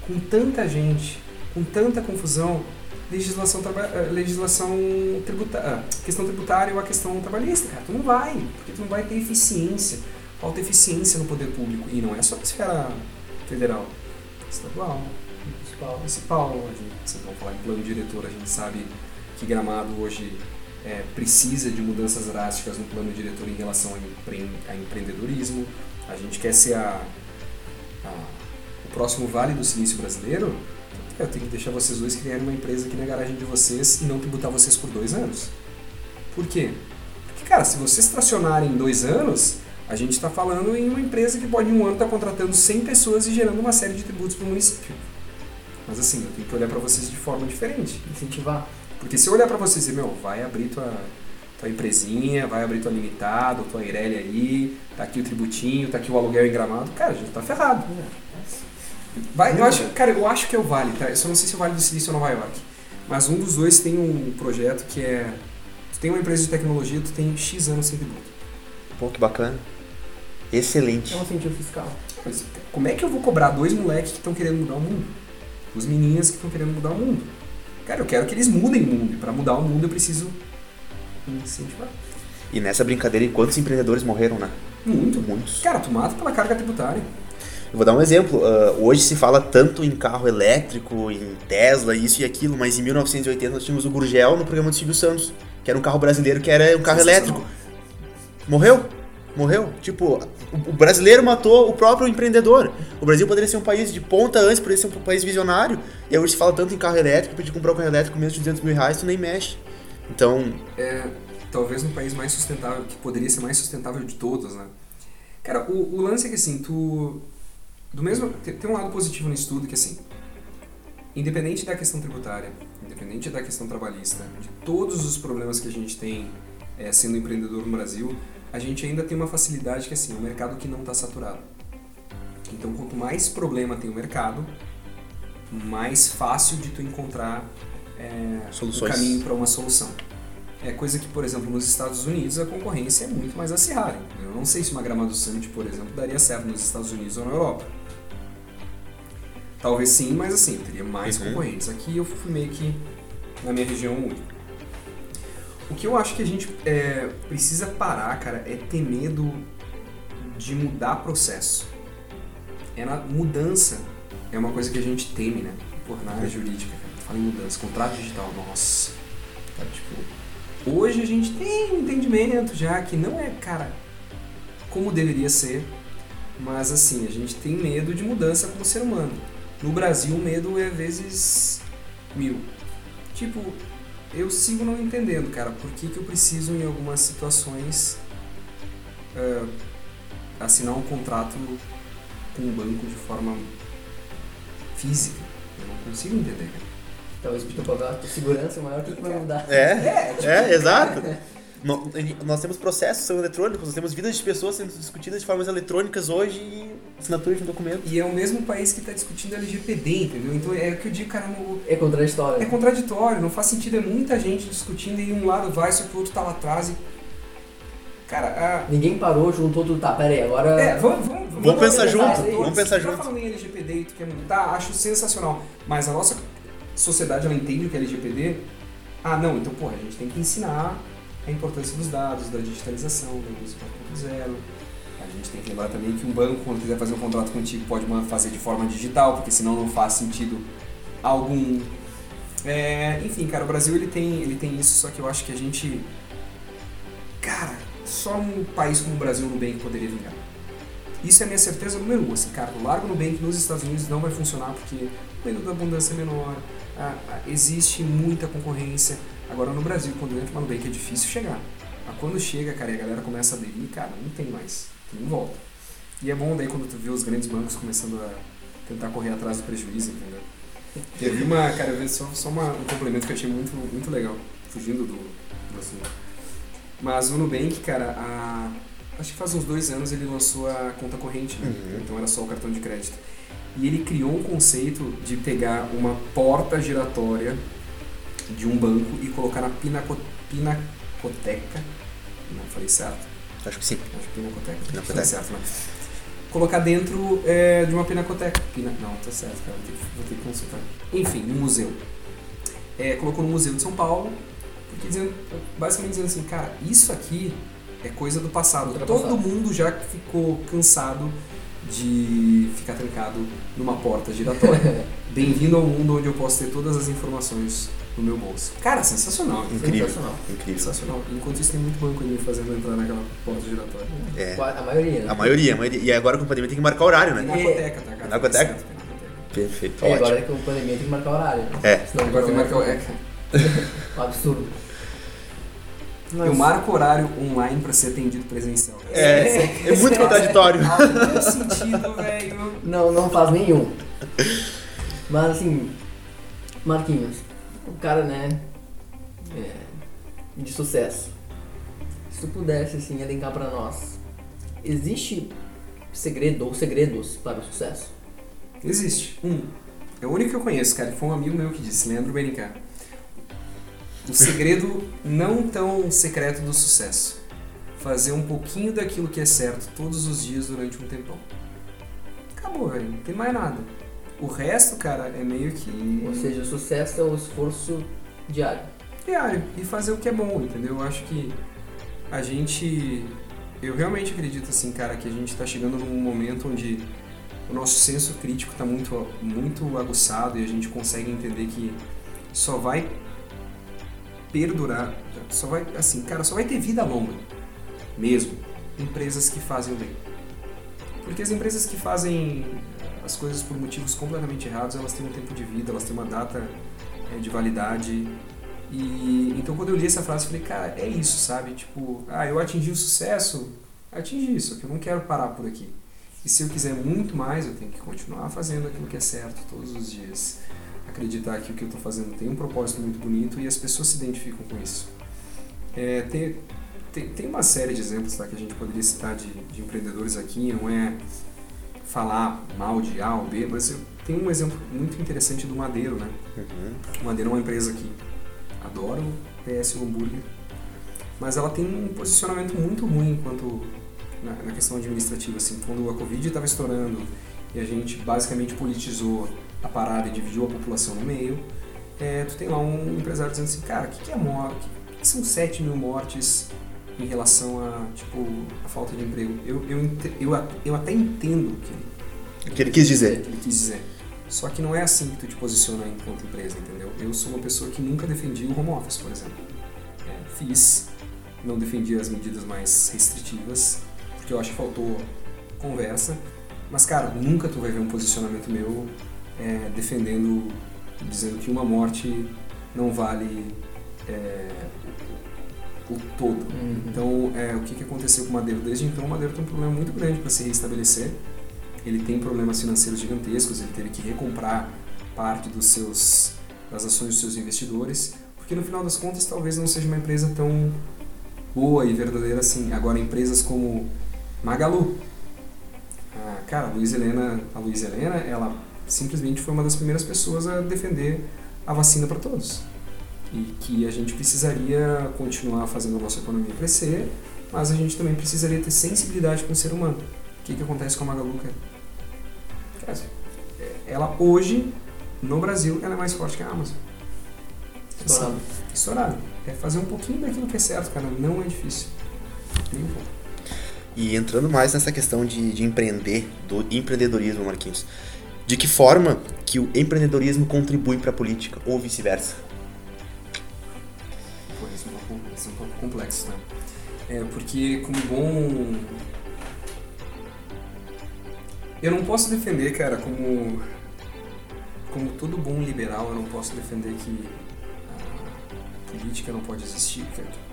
com tanta gente, com tanta confusão, legislação, eh, legislação tributária, questão tributária ou a questão trabalhista, cara? Tu não vai, porque tu não vai ter eficiência, falta eficiência no poder público, e não é só na esfera federal, estadual, Principal. municipal, a gente, vocês vão falar em plano diretor, a gente sabe que Gramado hoje é, precisa de mudanças drásticas no plano diretor em relação ao empre- a empreendedorismo. A gente quer ser a, a- o próximo Vale do Silício brasileiro. Eu tenho que deixar vocês dois criarem uma empresa aqui na garagem de vocês e não tributar vocês por dois anos. Por quê? Porque, cara, se vocês tracionarem em dois anos, a gente está falando em uma empresa que pode em um ano estar contratando 100 pessoas e gerando uma série de tributos para o município. Mas assim, eu tenho que olhar para vocês de forma diferente. Incentivar. Porque se eu olhar pra você e dizer, meu, vai abrir tua, tua empresinha, vai abrir tua limitada, tua Ireli aí, tá aqui o tributinho, tá aqui o aluguel em gramado, cara, a gente tá ferrado. Vai, eu acho, cara, eu acho que é o Vale, tá? Eu só não sei se é o Vale do Silício ou Nova York. Mas um dos dois tem um projeto que é. Tu tem uma empresa de tecnologia, tu tem X anos sem tributo. Pô, que bacana. Excelente. É um incentivo fiscal. Mas como é que eu vou cobrar dois moleques que estão querendo mudar o mundo? Duas meninas que estão querendo mudar o mundo. Cara, eu quero que eles mudem o mundo. E pra mudar o mundo eu preciso incentivar. E nessa brincadeira, quantos empreendedores morreram, né? Muito. Muitos. Cara, tu mata pela carga tributária. Eu vou dar um exemplo. ah, hoje se fala tanto em carro elétrico, em Tesla, isso e aquilo, mas em 1980 nós tínhamos o Gurgel no programa do Silvio Santos, que era um carro brasileiro que era um carro elétrico. Morreu? Morreu? Tipo, o- brasileiro matou o próprio empreendedor. O Brasil poderia ser um país de ponta antes, poderia ser um país visionário. E aí hoje se fala tanto em carro elétrico, pedir comprar um carro elétrico menos de 200 mil reais, tu nem mexe. Então, É, talvez no país mais sustentável, que poderia ser mais sustentável de todos, né? Cara, o, o lance é que assim, tu. Do mesmo. Tem, tem um lado positivo no estudo que assim. independente da questão tributária, independente da questão trabalhista, de todos os problemas que a gente tem é, sendo empreendedor no Brasil, a gente ainda tem uma facilidade que assim, é um mercado que não está saturado. Então, quanto mais problema tem o mercado, mais fácil de tu encontrar é, o caminho para uma solução. É coisa que, por exemplo, nos Estados Unidos a concorrência é muito mais acirrada. Eu não sei se uma grama do Summit, por exemplo, daria certo nos Estados Unidos ou na Europa. Talvez sim, mas assim, teria mais uhum. concorrentes. Aqui eu fui meio que na minha região única. O que eu acho que a gente é, precisa parar, cara, é ter medo de mudar processo. É na mudança é uma coisa que a gente teme, né? Por na área jurídica, cara. Fala em mudança, contrato digital, nossa. Tá, tipo, hoje a gente tem um entendimento já que não é, cara, como deveria ser, mas assim, a gente tem medo de mudança como ser humano. No Brasil, o medo é vezes mil. Tipo, eu sigo não entendendo, cara, por que, que eu preciso, em algumas situações, uh, assinar um contrato com um banco de forma física. Eu não consigo entender, cara. Talvez o papel de segurança é maior, o que, que vai mudar? É, é, tipo, é exato. Nós temos processos são eletrônicos, nós temos vidas de pessoas sendo discutidas de formas eletrônicas hoje e assinatura de um documento. E é o mesmo país que está discutindo LGPD, entendeu? Então é o que eu digo, cara. No... É contraditório. É contraditório, não faz sentido, é muita gente discutindo e um lado vai, só que o outro tá lá atrás e. Cara, a... Ninguém parou, juntou tudo. Tá, pera aí, agora. É, vamos, vamos, vamos, vamos pensar junto. Vamos pensar junto. Tá falando em LGPD e tu quer mudar, acho sensacional. Mas a nossa sociedade, ela entende o que é LGPD. Ah, não, então, porra, a gente tem que ensinar a importância dos dados, da digitalização, da indústria 4.0. A gente tem que lembrar também que um banco, quando quiser fazer um contrato contigo, pode fazer de forma digital, porque senão não faz sentido algum. É, enfim, cara, o Brasil ele tem, ele tem isso, só que eu acho que a gente. Cara, só um país como o Brasil no Nubank poderia vingar. Isso é minha certeza número um. Assim, cara, o largo Nubank nos Estados Unidos não vai funcionar porque o medo da abundância é menor, a, a, existe muita concorrência Agora no Brasil, quando entra uma Nubank é difícil chegar. Mas quando chega, cara, e a galera começa a aderir, cara, não tem mais. Não volta. E é bom daí quando tu vê os grandes bancos começando a tentar correr atrás do prejuízo, entendeu? Teve uma, cara, só, só uma, um complemento que eu achei muito, muito legal, fugindo do, do assunto. Mas o Nubank, cara, a, acho que faz uns dois anos ele lançou a conta corrente, né? Uhum. Então era só o cartão de crédito. E ele criou um conceito de pegar uma porta giratória de um banco e colocar na pinaco, pinacoteca. Não falei certo? Acho que sim. Acho que pinacoteca. Pinacoteca. Falei certo, né? Colocar dentro é, de uma pinacoteca. Pina... Não, tá certo, cara. Vou ter, que, vou ter que consultar. Enfim, no museu. É, colocou no Museu de São Paulo, porque dizendo, basicamente dizendo assim, cara, isso aqui é coisa do passado. Todo mundo já ficou cansado de ficar trancado numa porta giratória. Bem-vindo ao mundo onde eu posso ter todas as informações no meu bolso. Cara, sensacional. Incrível. Sensacional. Incrível. Sensacional. Enquanto isso, tem muito banco ainda fazendo entrar naquela porta giratória. É. A maioria, né? A maioria, a maioria. E agora com a pandemia tem que marcar horário, né? Pinacoteca, tá, cara? Pinacoteca? Perfeito, é, agora é que com a pandemia tem que marcar horário. Né? É. Senão agora tem que marcar horário. um absurdo. Mas... Eu marco horário online pra ser atendido presencial. É, é, é muito contraditório. Não faz sentido, velho. Não, não faz nenhum. Mas assim, Marquinhos, o cara, né, é, de sucesso. Se tu pudesse, assim, elencar para nós, existe segredo ou segredos para o sucesso? Existe. Um. É o único que eu conheço, cara. Foi um amigo meu que disse, Leandro Benicar. O segredo não tão secreto do sucesso. Fazer um pouquinho daquilo que é certo todos os dias durante um tempão. Acabou, velho. Não tem mais nada. O resto, cara, é meio que. Ou seja, o sucesso é o esforço diário. Diário. E fazer o que é bom, entendeu? Eu acho que a gente. Eu realmente acredito, assim, cara, que a gente está chegando num momento onde o nosso senso crítico está muito, muito aguçado e a gente consegue entender que só vai perdurar, só vai, assim, cara, só vai ter vida longa, mesmo, empresas que fazem o bem. Porque as empresas que fazem as coisas por motivos completamente errados, elas têm um tempo de vida, elas têm uma data é, de validade. E então quando eu li essa frase, eu falei, cara, é isso, sabe? Tipo, ah, eu atingi o sucesso, atingi isso, que eu não quero parar por aqui. E se eu quiser muito mais, eu tenho que continuar fazendo aquilo que é certo todos os dias. acreditar que o que eu estou fazendo tem um propósito muito bonito e as pessoas se identificam com isso. É, tem, tem, tem, uma série de exemplos tá, que a gente poderia citar de, de empreendedores aqui, não é falar mal de A ou B, mas eu tenho um exemplo muito interessante do Madeiro, né? Uhum. O Madeiro é uma empresa que adora o PS hambúrguer, mas ela tem um posicionamento muito ruim enquanto na, na questão administrativa, assim, quando a Covid estava estourando e a gente basicamente politizou a parada e dividiu a população no meio, é, tu tem lá um empresário dizendo assim, cara, o que, que é morte? O que são 7 mil mortes em relação a, tipo, a falta de emprego? Eu, eu, eu, eu até entendo o que ele, que ele quis dizer. Que ele quis dizer. Só que não é assim que tu te posiciona enquanto empresa, entendeu? Eu sou uma pessoa que nunca defendi o home office, por exemplo. É, fiz, não defendi as medidas mais restritivas, porque eu acho que faltou conversa. Mas, cara, nunca tu vai ver um posicionamento meu é, defendendo, dizendo que uma morte não vale é, o todo. Uhum. Então, é, o que, que aconteceu com o Madeiro? Desde então, o Madeiro tem um problema muito grande para se restabelecer. Ele tem problemas financeiros gigantescos, ele teve que recomprar parte dos seus, das ações dos seus investidores, porque no final das contas talvez não seja uma empresa tão boa e verdadeira assim. Agora, empresas como Magalu, a, cara, a Luiz Helena, a Luiz Helena, ela simplesmente foi uma das primeiras pessoas a defender a vacina para todos. E que a gente precisaria continuar fazendo a nossa economia crescer, mas a gente também precisaria ter sensibilidade com o ser humano. O que, que acontece com a Magalu, cara? Ela hoje, no Brasil, ela é mais forte que a Amazon. Estourado. Estourado. É fazer um pouquinho daquilo que é certo, cara. Não é difícil. Nem um pouco. E entrando mais nessa questão de, de empreender, do empreendedorismo, Marquinhos, de que forma que o empreendedorismo contribui para a política ou vice-versa? Complexo, né? É, porque como bom... Eu não posso defender, cara, como... Como todo bom liberal, eu não posso defender que a política não pode existir, cara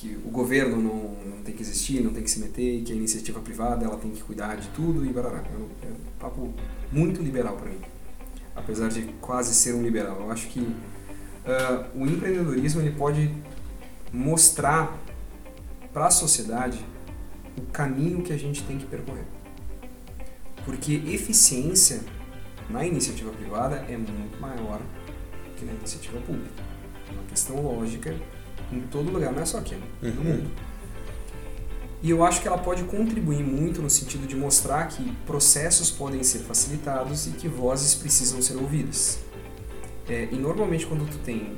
que o governo não, não tem que existir, não tem que se meter, que a iniciativa privada ela tem que cuidar de tudo e barará. É um, é papo muito liberal para mim, apesar de quase ser um liberal. Eu acho que uh, o empreendedorismo ele pode mostrar para a sociedade o caminho que a gente tem que percorrer. Porque eficiência na iniciativa privada é muito maior que na iniciativa pública. É uma questão lógica em todo lugar, não é só aqui, né? no uhum. mundo. E eu acho que ela pode contribuir muito no sentido de mostrar que processos podem ser facilitados e que vozes precisam ser ouvidas. É, e normalmente quando tu tem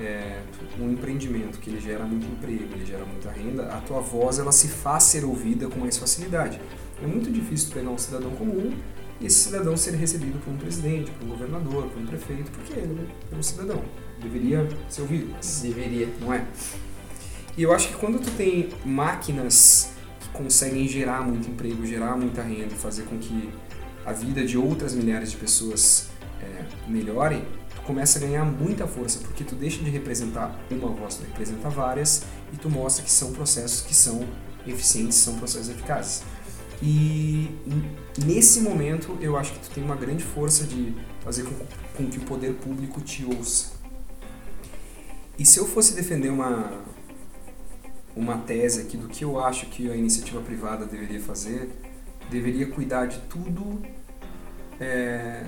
é, um empreendimento que ele gera muito emprego, ele gera muita renda, a tua voz ela se faz ser ouvida com mais facilidade. É muito difícil pegar um cidadão comum e esse cidadão ser recebido por um presidente, por um governador, por um prefeito, porque ele é um cidadão. Deveria ser ouvido, deveria, não é? E eu acho que quando tu tem máquinas que conseguem gerar muito emprego, gerar muita renda, fazer com que a vida de outras milhares de pessoas é, melhore, começa a ganhar muita força, porque tu deixa de representar uma voz, tu representa várias e tu mostra que são processos que são eficientes, são processos eficazes. E nesse momento eu acho que tu tem uma grande força de fazer com, com que o poder público te ouça. E se eu fosse defender uma, uma tese aqui do que eu acho que a iniciativa privada deveria fazer, deveria cuidar de tudo é,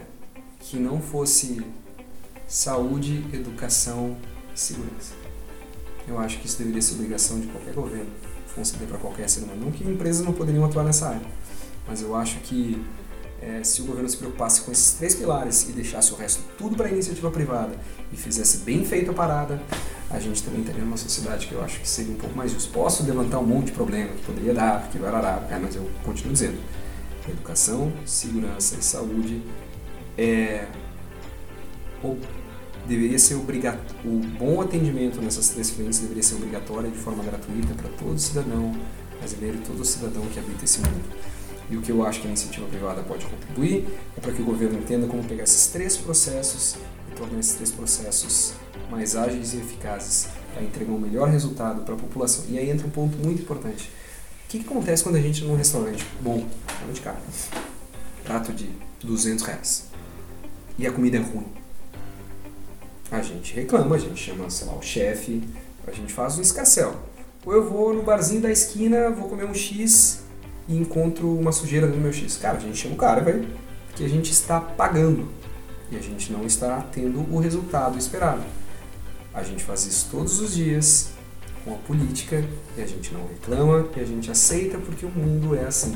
que não fosse saúde, educação segurança. Eu acho que isso deveria ser obrigação de qualquer governo, conceder para qualquer ser humano. Não que empresas não poderiam atuar nessa área, mas eu acho que é, se o governo se preocupasse com esses três pilares e deixasse o resto tudo para iniciativa privada e fizesse bem feito a parada, a gente também estaria numa sociedade que eu acho que seria um pouco mais justo. Posso levantar um monte de problema que poderia dar, que barará, mas eu continuo dizendo, educação, segurança e saúde é, deveria ser obrigatório, o bom atendimento nessas três frentes deveria ser obrigatório de forma gratuita para todo cidadão brasileiro, todo cidadão que habita esse mundo. E o que eu acho que a iniciativa privada pode contribuir é para que o governo entenda como pegar esses três processos e tornar esses três processos mais ágeis e eficazes para entregar um melhor resultado para a população. E aí entra um ponto muito importante. O que, que acontece quando a gente num restaurante bom, de carne, prato de 200 reais, e a comida é ruim? A gente reclama, a gente chama, sei lá, o chefe, a gente faz um escarcel. Ou eu vou no barzinho da esquina, vou comer um X e encontro uma sujeira no meu X. Cara, a gente chama o cara, velho, porque a gente está pagando e a gente não está tendo o resultado esperado. A gente faz isso todos os dias com a política e a gente não reclama e a gente aceita porque o mundo é assim.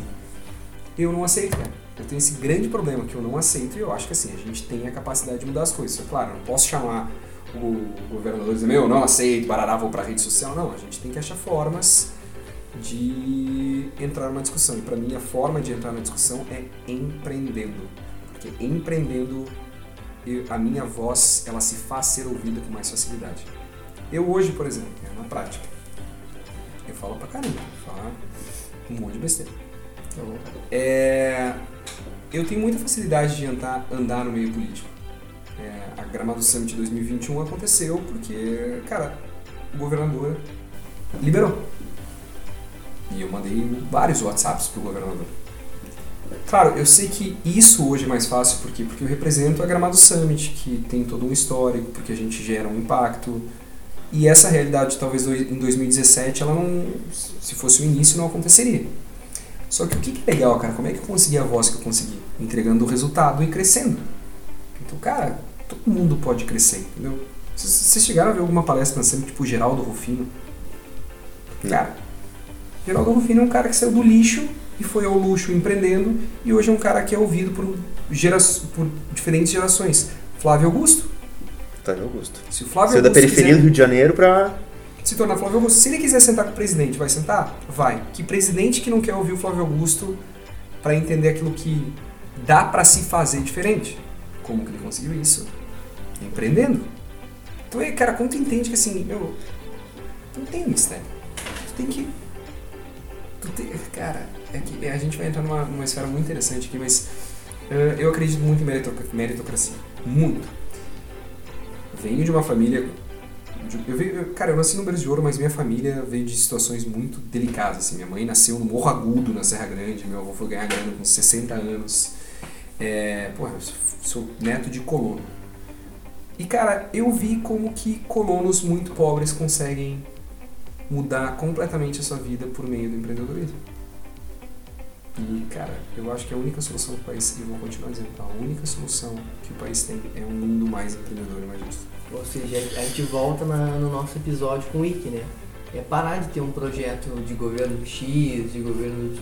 Eu não aceito, cara. Eu tenho esse grande problema que eu não aceito e eu acho que assim, a gente tem a capacidade de mudar as coisas. É claro, não posso chamar o governador e dizer, meu, não aceito, barará, vou pra rede social. Não, a gente tem que achar formas de entrar numa discussão. E para mim a forma de entrar na discussão é empreendendo. Porque empreendendo a minha voz ela se faz ser ouvida com mais facilidade. Eu hoje, por exemplo, na prática, eu falo pra caramba, falo um monte de besteira. É, eu tenho muita facilidade de andar, andar no meio político. É, a Gramado Summit 2021 aconteceu porque, cara, o governador liberou. E eu mandei vários WhatsApps pro governador. Claro, eu sei que isso hoje é mais fácil porque porque eu represento a Gramado Summit, que tem todo um histórico, porque a gente gera um impacto. E essa realidade, talvez em 2017, ela não, se fosse o início, não aconteceria. Só que o que é legal, cara? Como é que eu consegui a voz que eu consegui? Entregando o resultado e crescendo. Então, cara, todo mundo pode crescer, entendeu? Vocês chegaram a ver alguma palestra sempre tipo Geraldo Rufino? Cara, Geraldo Rufino é um cara que saiu do lixo e foi ao luxo empreendendo e hoje é um cara que é ouvido por, gera por diferentes gerações. Flávio Augusto. Flávio Augusto. Se o Flávio Saiu da periferia quiser... do Rio de Janeiro para se tornar Flávio Augusto. Se ele quiser sentar com o presidente, vai sentar? Vai. Que presidente que não quer ouvir o Flávio Augusto para entender aquilo que dá para se fazer diferente? Como que ele conseguiu isso? Empreendendo. Então, cara, quando tu entende que assim, meu, não tem mistério. Tu tem que. Tu tem, cara, é que a gente vai entrar numa, numa esfera muito interessante aqui, mas uh, eu acredito muito em meritocracia. Muito. Venho de uma família eu veio, cara, eu nasci no Brasil de Ouro, mas minha família veio de situações muito delicadas. Assim. Minha mãe nasceu no Morro Agudo, na Serra Grande. Meu avô foi ganhar grana com 60 anos. É, eu sou neto de colono. E, cara, eu vi como que colonos muito pobres conseguem mudar completamente a sua vida por meio do empreendedorismo. E, cara, eu acho que a única solução que o país, e vou continuar dizendo, a única solução que o país tem é um mundo mais empreendedor e mais justo. Ou seja, a gente volta na, no nosso episódio com o Wiki, né? É parar de ter um projeto de governo X, de governo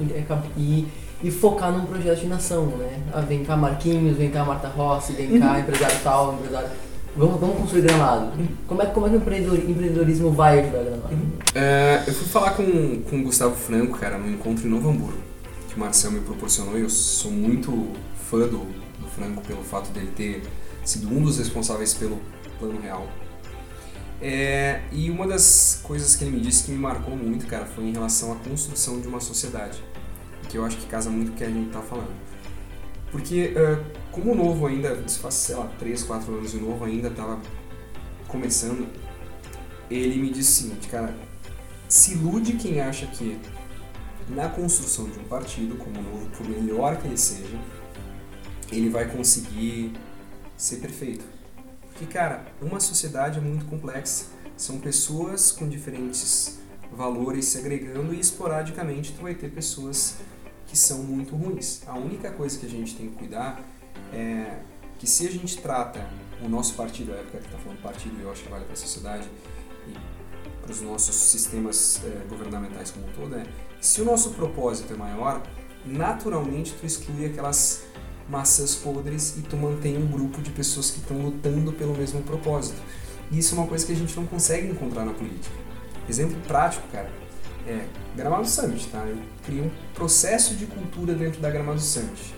e, e focar num projeto de nação, né? Ah, vem cá Marquinhos, vem cá Marta Rossi, vem cá uhum. empresário tal, empresário... Vamos, vamos construir Gramado. Como é, como é que o empreendedorismo vai ajudar Gramado? É, eu fui falar com, com o Gustavo Franco, cara, no encontro em Novo Hamburgo, que o Marcel me proporcionou e eu sou muito fã do, do Franco pelo fato dele ter sido um dos responsáveis pelo plano real. É, e uma das coisas que ele me disse que me marcou muito, cara, foi em relação à construção de uma sociedade. Que eu acho que casa muito com o que a gente tá falando. Porque, uh, como o novo ainda, isso faz, sei lá, 3, 4 anos, o novo ainda tava começando, ele me disse o seguinte, cara, se ilude quem acha que na construção de um partido, como o novo, por melhor que ele seja, ele vai conseguir ser perfeito. Porque, cara, uma sociedade é muito complexa. São pessoas com diferentes valores se agregando e esporadicamente tu vai ter pessoas que são muito ruins. A única coisa que a gente tem que cuidar é que se a gente trata o nosso partido, a época que está falando partido, eu acho que vale para a sociedade e para os nossos sistemas é, governamentais como um todo, é se o nosso propósito é maior, naturalmente tu exclui aquelas maçãs podres e tu mantém um grupo de pessoas que estão lutando pelo mesmo propósito. E isso é uma coisa que a gente não consegue encontrar na política. Exemplo prático, cara, é Gramado Summit, tá? Eu criei um processo de cultura dentro da Gramado Summit.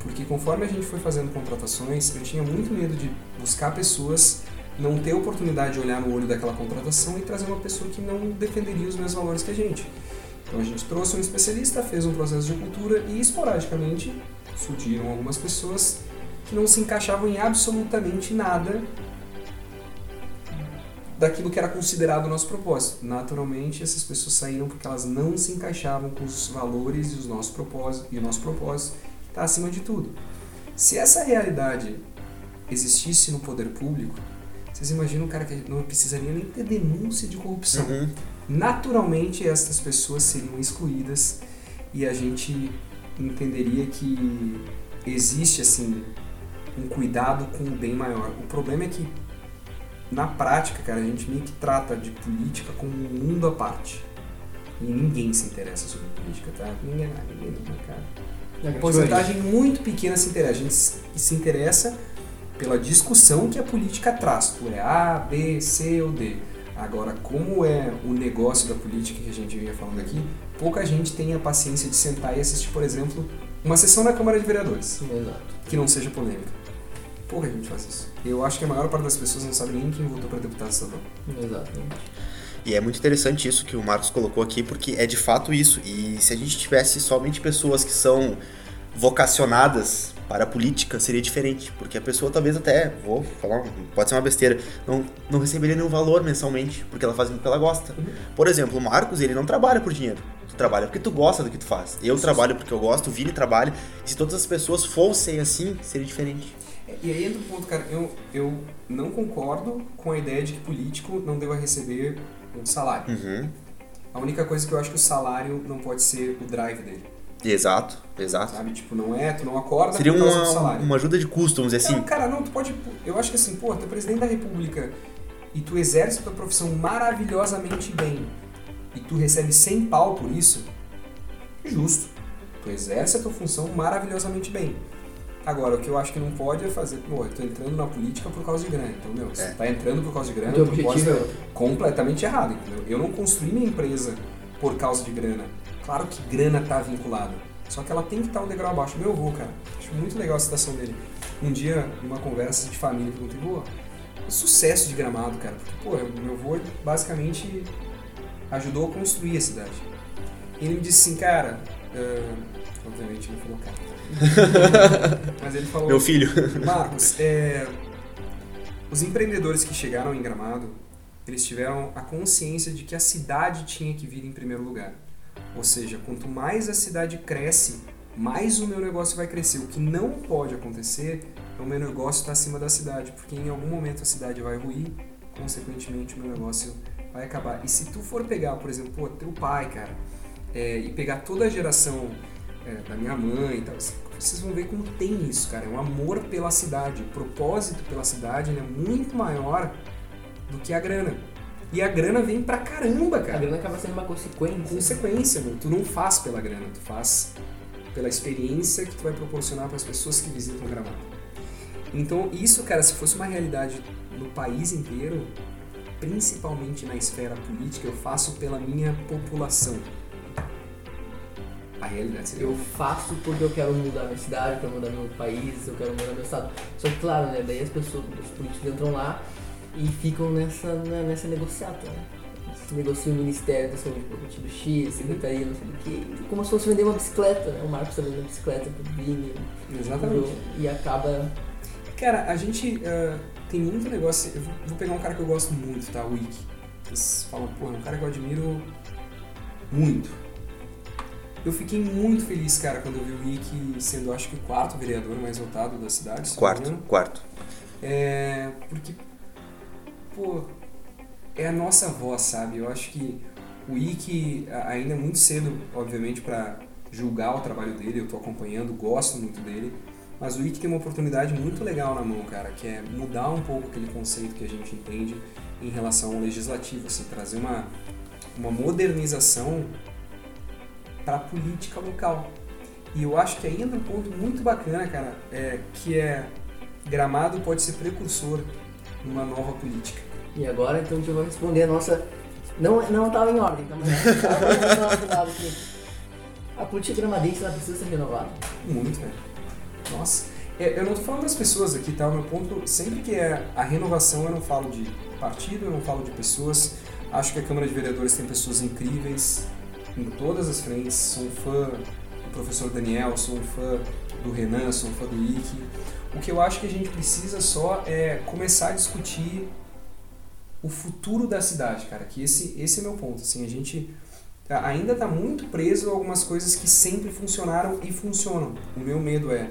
Porque conforme a gente foi fazendo contratações, eu tinha muito medo de buscar pessoas, não ter oportunidade de olhar no olho daquela contratação e trazer uma pessoa que não defenderia os mesmos valores que a gente. Então a gente trouxe um especialista, fez um processo de cultura e esporadicamente surgiram algumas pessoas que não se encaixavam em absolutamente nada daquilo que era considerado o nosso propósito. Naturalmente, essas pessoas saíram porque elas não se encaixavam com os valores e, os nossos propósitos, e o nosso propósito está acima de tudo. Se essa realidade existisse no poder público, Vocês imaginam um cara que não precisaria nem ter denúncia de corrupção. Uhum. Naturalmente, essas pessoas seriam excluídas e a gente entenderia que existe, assim, um cuidado com o bem maior. O problema é que, na prática, cara, a gente meio que trata de política como um mundo à parte. E ninguém se interessa sobre política, tá? Ninguém, ninguém não, cara. É, Uma porcentagem muito pequena se interessa. A gente se interessa pela discussão que a política traz. Tu é A, B, C ou D. Agora, como é o negócio da política que a gente vinha falando aqui, pouca gente tem a paciência de sentar e assistir, por exemplo, uma sessão na Câmara de Vereadores, Exato. que não seja polêmica. Pouca gente faz isso. Eu acho que a maior parte das pessoas não sabe nem quem votou para deputado estadual. Exatamente. E é muito interessante isso que o Marcos colocou aqui, porque é de fato isso. E se a gente tivesse somente pessoas que são vocacionadas para a política, seria diferente. Porque a pessoa talvez até, vou falar, pode ser uma besteira, não, não receberia nenhum valor mensalmente, porque ela faz o que ela gosta. Por exemplo, o Marcos, ele não trabalha por dinheiro. Tu trabalha porque tu gosta do que tu faz. Eu trabalho porque eu gosto, o Vini trabalha. E se todas as pessoas fossem assim, seria diferente. E aí entra o ponto, cara, eu, eu não concordo com a ideia de que político não deva receber um salário. Uhum. A única coisa que eu acho que o salário não pode ser o drive dele. Exato, exato. Sabe? Tipo, não é, tu não acorda Seria por causa do uma, salário. uma ajuda de custo, vamos dizer Não, assim. cara, não, tu pode. Eu acho que assim, pô, tu é presidente da república e tu exerce tua profissão maravilhosamente bem e tu recebe 100 pau por isso, justo. Tu exerce a tua função maravilhosamente bem. Agora, o que eu acho que não pode é fazer, pô, eu tô entrando na política por causa de grana. Então, meu, se É. tu tá entrando por causa de grana, O teu tu pode objetivo é completamente errado, entendeu? Eu não construí minha empresa por causa de grana. Claro que grana tá vinculada. Só que ela tem que estar um degrau abaixo. Meu avô, cara, acho muito legal a citação dele. Um dia, numa conversa de família, perguntei, o sucesso de Gramado, cara? Porque, pô, meu avô basicamente ajudou a construir a cidade. E ele me disse assim, cara, ah, obviamente ele falou cara. Mas ele falou, Meu filho. Marcos, é, os empreendedores que chegaram em Gramado, eles tiveram a consciência de que a cidade tinha que vir em primeiro lugar. Ou seja, quanto mais a cidade cresce, mais o meu negócio vai crescer. O que não pode acontecer é o meu negócio estar acima da cidade, porque em algum momento a cidade vai ruir, consequentemente o meu negócio vai acabar. E se tu for pegar, por exemplo, pô, teu pai, cara, é, e pegar toda a geração é, da minha mãe e tal, vocês vão ver como tem isso, cara. É um amor pela cidade. O propósito pela cidade é muito maior do que a grana. E a grana vem pra caramba, A cara. grana acaba sendo uma consequência. Consequência, meu. Tu não faz pela grana, tu faz pela experiência que tu vai proporcionar para as pessoas que visitam Gramado. Então, isso, cara, se fosse uma realidade no país inteiro, principalmente na esfera política, eu faço pela minha população. A realidade seria Eu faço porque eu quero mudar minha cidade, eu quero mudar meu país, eu quero mudar meu estado. Só que, claro, né, daí as pessoas, os políticos entram lá e ficam nessa, né, nessa negociata, né? Negocia o Ministério da Saúde por motivo X, Secretaria, não sei do que, como se fosse vender uma bicicleta, né? O Marcos tá vendendo bicicleta pro Vini, Exatamente. e acaba... Cara, a gente ah, tem muito negócio. Eu vou, vou pegar um cara que eu gosto muito, tá? O Wiki. Vocês falam, pô, é um cara que eu admiro muito. Eu fiquei muito feliz, cara, quando eu vi o Wiki sendo, acho que, o quarto vereador mais votado da cidade. Quarto, quarto. É. Porque. Pô. É a nossa voz, sabe? Eu acho que o a- ainda é muito cedo, obviamente, pra julgar o trabalho dele. Eu tô acompanhando, gosto muito dele. Mas o Ike tem uma oportunidade muito legal na mão, cara, que é mudar um pouco aquele conceito que a gente entende em relação ao legislativo, assim, trazer uma, uma modernização para a política local. E eu acho que entra um ponto muito bacana, cara, é, que é Gramado pode ser precursor numa nova política. E agora, então, gente vai responder a nossa... Não, não tava em ordem, tá? Mas. A política gramadense, ela precisa ser renovada. Muito, velho. Nossa. É, Eu não tô falando das pessoas aqui, tá? O meu ponto, sempre que é a renovação, eu não falo de partido, eu não falo de pessoas. Acho que a Câmara de Vereadores tem pessoas incríveis em todas as frentes. Sou um fã do professor Daniel, sou um fã do Renan, sou um fã do Ike. O que eu acho que a gente precisa só é começar a discutir o futuro da cidade, cara. Que esse, esse é meu ponto. Assim, a gente ainda está muito preso a algumas coisas que sempre funcionaram e funcionam. O meu medo é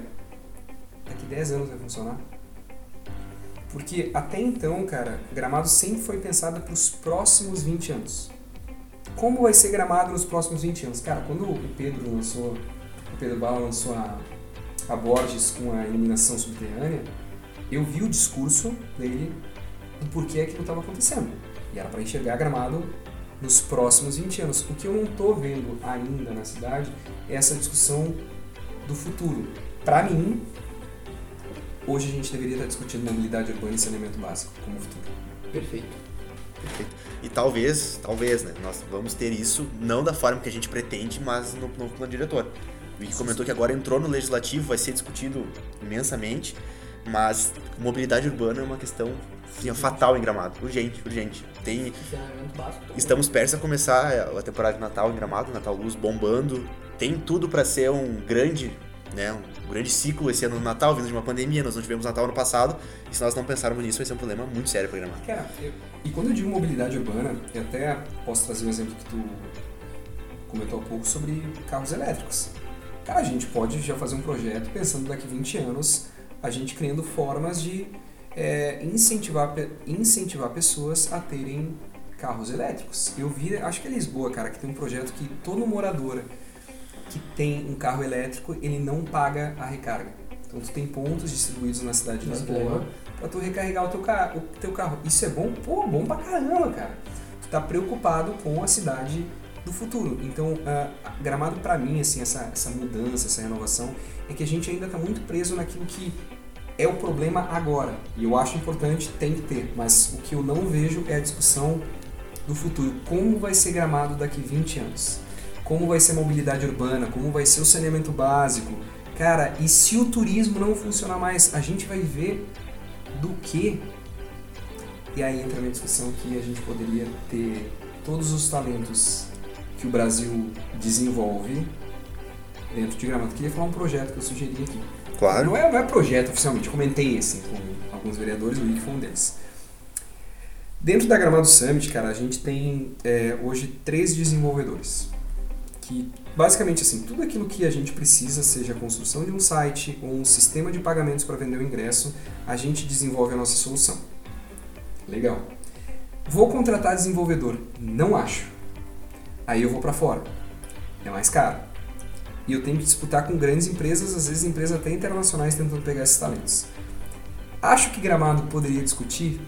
daqui 10 anos vai funcionar? Porque até então, cara, Gramado sempre foi pensado para os próximos 20 anos. Como vai ser Gramado nos próximos 20 anos? Cara, quando o Pedro lançou, o Pedro Bala lançou a, a Borges com a iluminação subterrânea, eu vi o discurso dele do porquê aquilo estava acontecendo. E era para enxergar Gramado nos próximos 20 anos. O que eu não estou vendo ainda na cidade é essa discussão do futuro. Para mim, hoje a gente deveria estar discutindo mobilidade urbana e saneamento básico como futuro. Perfeito. Perfeito. E talvez, talvez, né? Nós vamos ter isso não da forma que a gente pretende, mas no novo plano diretor. O Vicky comentou que agora entrou no legislativo, vai ser discutido imensamente, mas mobilidade urbana é uma questão assim, fatal em Gramado. Urgente, urgente. Tem, também. estamos perto a começar a temporada de Natal em Gramado, Natal Luz bombando. Tem tudo para ser um grande, né, um grande ciclo esse ano no Natal, vindo de uma pandemia. Nós não tivemos Natal ano passado, e se nós não pensarmos nisso, vai ser um problema muito sério para Gramado. Cara, eu- e quando eu digo mobilidade urbana, eu até posso trazer um exemplo que tu comentou há pouco sobre carros elétricos. Cara, a gente pode já fazer um projeto pensando daqui 20 anos, a gente criando formas de é, incentivar, incentivar pessoas a terem carros elétricos. Eu vi, acho que é Lisboa, cara, que tem um projeto que todo morador que tem um carro elétrico, ele não paga a recarga. Então tu tem pontos distribuídos na cidade de Lisboa pra tu recarregar o teu, ca- o teu carro. Isso é bom? Pô, bom pra caramba, cara. Tu tá preocupado com a cidade do futuro. Então, ah, Gramado pra mim, assim, essa, essa mudança, essa renovação, é que a gente ainda tá muito preso naquilo que é o problema agora. E eu acho importante, tem que ter. Mas o que eu não vejo é a discussão do futuro. Como vai ser Gramado daqui 20 anos? Como vai ser a mobilidade urbana? Como vai ser o saneamento básico? Cara, e se o turismo não funcionar mais, a gente vai ver do que? E aí entra a minha discussão que a gente poderia ter todos os talentos que o Brasil desenvolve dentro de Gramado. Queria falar um projeto que eu sugeri aqui. Claro. Não é, não é projeto oficialmente, comentei assim com alguns vereadores, o Wick foi um deles. Dentro da Gramado Summit, cara, a gente tem é, hoje três desenvolvedores. Que basicamente assim, tudo aquilo que a gente precisa, seja a construção de um site ou um sistema de pagamentos para vender o ingresso, a gente desenvolve a nossa solução. Legal. Vou contratar desenvolvedor? Não acho. Aí eu vou para fora. É mais caro. E eu tenho que disputar com grandes empresas, às vezes empresas até internacionais tentando pegar esses talentos. Acho que Gramado poderia discutir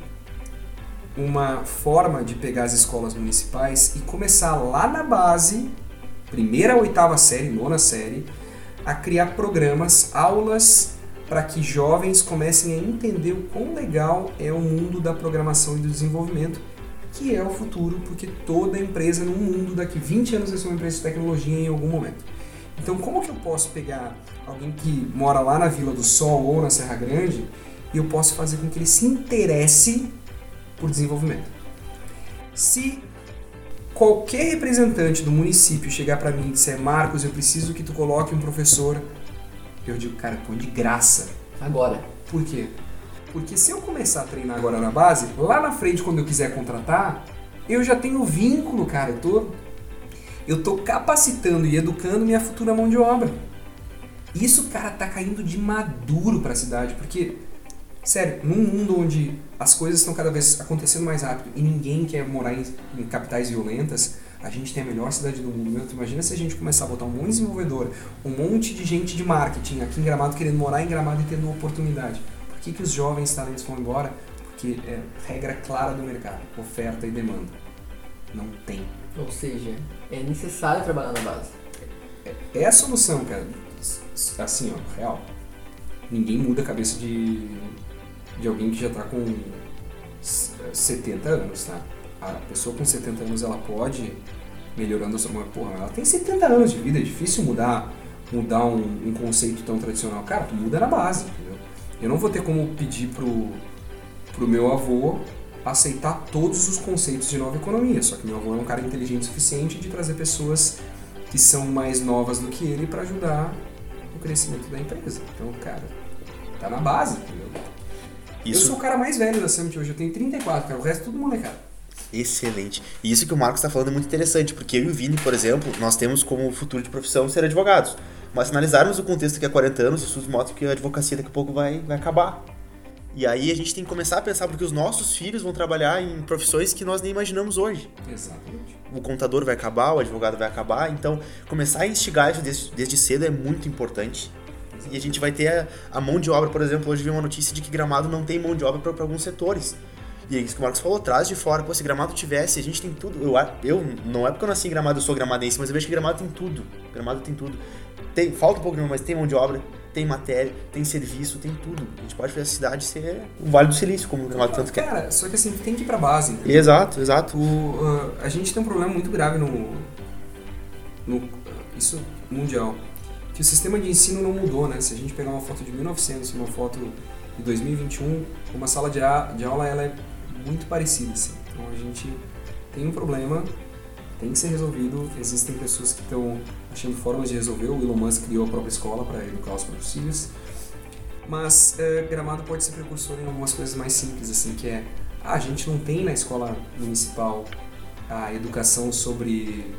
uma forma de pegar as escolas municipais e começar lá na base, primeira oitava série, nona série, a criar programas, aulas para que jovens comecem a entender o quão legal é o mundo da programação e do desenvolvimento, que é o futuro, porque toda empresa no mundo daqui 20 anos vai ser uma empresa de tecnologia em algum momento. Então, como que eu posso pegar alguém que mora lá na Vila do Sol ou na Serra Grande e eu posso fazer com que ele se interesse por desenvolvimento? Se qualquer representante do município chegar para mim e disser, Marcos, eu preciso que tu coloque um professor, eu digo, cara, põe de graça. Agora. Por quê? Porque se eu começar a treinar agora na base, lá na frente, quando eu quiser contratar, eu já tenho vínculo, cara. Eu tô, eu tô capacitando e educando minha futura mão de obra. Isso, cara, tá caindo de maduro pra cidade, porque, sério, num mundo onde as coisas estão cada vez acontecendo mais rápido e ninguém quer morar em, em capitais violentas, a gente tem a melhor cidade do mundo. Meu, imagina se a gente começar a botar um monte de desenvolvedor, um monte de gente de marketing aqui em Gramado querendo morar em Gramado e tendo oportunidade. Por que, que os jovens talentos vão embora? Porque é regra clara do mercado, oferta e demanda. Não tem. Ou seja, é necessário trabalhar na base. É a solução, cara. Assim, ó, real. Ninguém muda a cabeça de, de alguém que já tá com s- 70 anos, tá? A pessoa com 70 anos, ela pode melhorando a sua... Porra, ela tem 70 anos de vida, é difícil mudar, mudar um, um conceito tão tradicional. Cara, tu muda na base, entendeu? Eu não vou ter como pedir pro, pro meu avô aceitar todos os conceitos de nova economia, só que meu avô é um cara inteligente o suficiente de trazer pessoas que são mais novas do que ele para ajudar no crescimento da empresa. Então, cara, tá na base, entendeu? Eu Isso sou o cara mais velho da Summit hoje, eu tenho 34, cara, o resto é tudo molecada. Excelente. E isso que o Marcos está falando é muito interessante, porque eu e o Vini, por exemplo, nós temos como futuro de profissão ser advogados. Mas se analisarmos o contexto que há 40 anos, isso mostra que a advocacia daqui a pouco vai, vai acabar. E aí a gente tem que começar a pensar porque os nossos filhos vão trabalhar em profissões que nós nem imaginamos hoje. Exatamente. O contador vai acabar, o advogado vai acabar, então começar a instigar isso desde, desde cedo é muito importante. E a gente vai ter a, a mão de obra, por exemplo, hoje vi uma notícia de que Gramado não tem mão de obra para alguns setores. E é isso que o Marcos falou, traz de fora. Pô, se Gramado tivesse, a gente tem tudo. Eu, eu não é porque eu nasci em Gramado, eu sou gramadense, mas eu vejo que Gramado tem tudo. Gramado tem tudo. Tem, falta um pouco, mas tem mão de obra, tem matéria, tem serviço, tem tudo. A gente pode fazer a cidade ser um Vale do Silício, como o Gramado tanto quer. Cara, só que assim, tem que ir pra base. entendeu? Exato, exato. O, uh, a gente tem um problema muito grave no, no isso mundial, que o sistema de ensino não mudou, né? Se a gente pegar uma foto de 1900 e uma foto de 2021, uma sala de, a, de aula ela é muito parecida, assim. Então a gente tem um problema, tem que ser resolvido. Existem pessoas que estão achando formas de resolver. O Elon Musk criou a própria escola para educar os próprios filhos. Mas é, Gramado pode ser precursor em algumas coisas mais simples, assim, que é ah, a gente não tem na escola municipal a educação sobre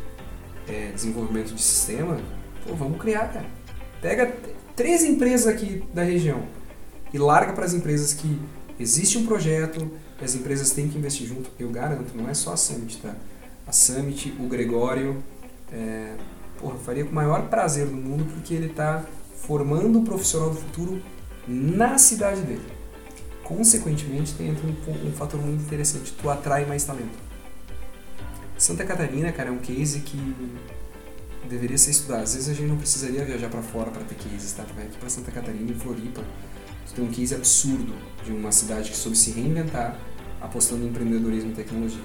é, desenvolvimento de sistema. Pô, vamos criar, cara. Pega três empresas aqui da região e larga para as empresas que existe um projeto, as empresas têm que investir junto. Eu garanto, não é só a Summit, tá? A Summit, o Gregório, é, porra, eu faria com o maior prazer do mundo porque ele está formando o profissional do futuro na cidade dele. Consequentemente, tem um, um fator muito interessante, tu atrai mais talento. Santa Catarina, cara, é um case que deveria ser estudado. Às vezes a gente não precisaria viajar para fora para ter cases, tá? Tu vai aqui para Santa Catarina e Floripa, tu tem um case absurdo de uma cidade que soube se reinventar apostando em empreendedorismo e tecnologia.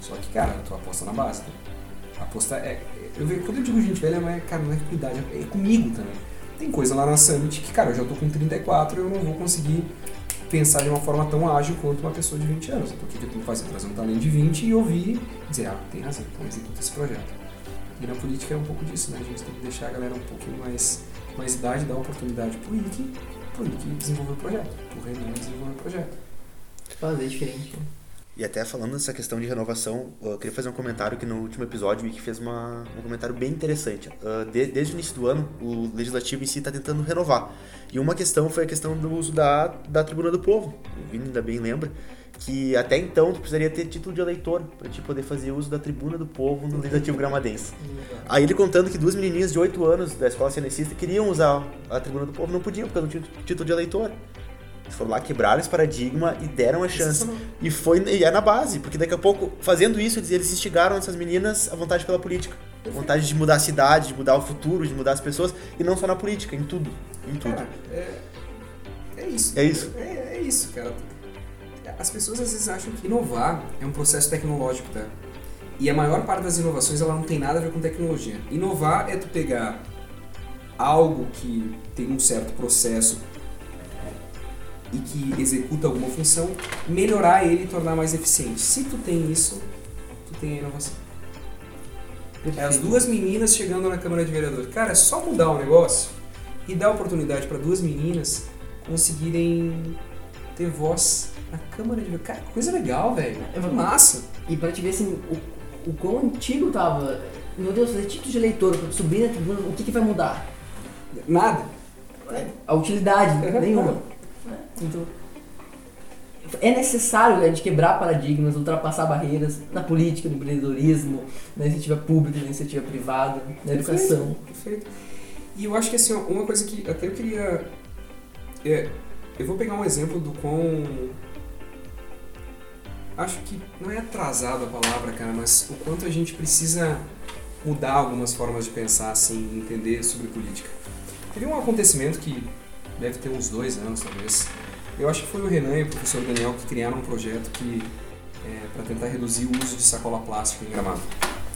Só que, cara, tu aposta na base, tá? Aposta é. Eu vejo, quando eu digo gente velha, não é, cara, não é com idade, é comigo também. Tem coisa lá na Summit que, cara, eu já tô com 34 e eu não vou conseguir pensar de uma forma tão ágil quanto uma pessoa de 20 anos. Então o que que eu tenho que fazer? Trazer um talento de 20 e ouvir e dizer, ah, tem razão, então executa esse projeto. E na política é um pouco disso, né? A gente tem que deixar a galera um pouquinho mais, mais idade, dar oportunidade pro IC, pro IC desenvolver o projeto, pro Renan desenvolver o projeto. Fazer diferente. né? E até falando dessa questão de renovação, eu queria fazer um comentário que no último episódio o Wiki fez uma, um comentário bem interessante. Uh, de- desde o início do ano, o legislativo em si está tentando renovar. E uma questão foi a questão do uso da, da Tribuna do Povo. O Vini ainda bem lembra que até então tu precisaria ter título de eleitor para te poder fazer uso da Tribuna do Povo no Legislativo Gramadense. Aí ele contando que duas menininhas de 8 anos da escola cenecista queriam usar a Tribuna do Povo, não podiam, porque não tinham título de eleitor. Eles foram lá, quebraram esse paradigma e deram a chance. E foi e é na base, porque daqui a pouco, fazendo isso, eles, eles instigaram essas meninas à vontade pela política. A vontade de mudar a cidade, de mudar o futuro, de mudar as pessoas, e não só na política, em tudo. Em tudo. Cara, é, é isso. É isso. É, é isso, cara. As pessoas às vezes acham que inovar é um processo tecnológico, tá? E a maior parte das inovações ela não tem nada a ver com tecnologia. Inovar é tu pegar algo que tem um certo processo e que executa alguma função, melhorar ele e tornar mais eficiente. Se tu tem isso, tu tem a inovação. É as duas meninas chegando na Câmara de Vereadores. Cara, é só mudar o negócio e dar oportunidade para duas meninas conseguirem ter voz na Câmara de Vereadores. Cara, coisa legal, velho. É massa. E pra te ver assim, o, o quão antigo tava. Meu Deus, fazer título de eleitor, subir na tribuna, o que, que vai mudar? Nada. A utilidade nenhuma. Então, é necessário a gente quebrar paradigmas, ultrapassar barreiras na política, no empreendedorismo, na iniciativa pública, na iniciativa privada, na educação. Perfeito. E eu acho que assim, uma coisa que até eu queria. É, eu vou pegar um exemplo do quão. Acho que não é atrasado a palavra, cara, mas o quanto a gente precisa mudar algumas formas de pensar, assim, entender sobre política. Teve um acontecimento que deve ter uns dois anos, talvez. Eu acho que foi o Renan e o professor Daniel que criaram um projeto que é, para tentar reduzir o uso de sacola plástica em gramado.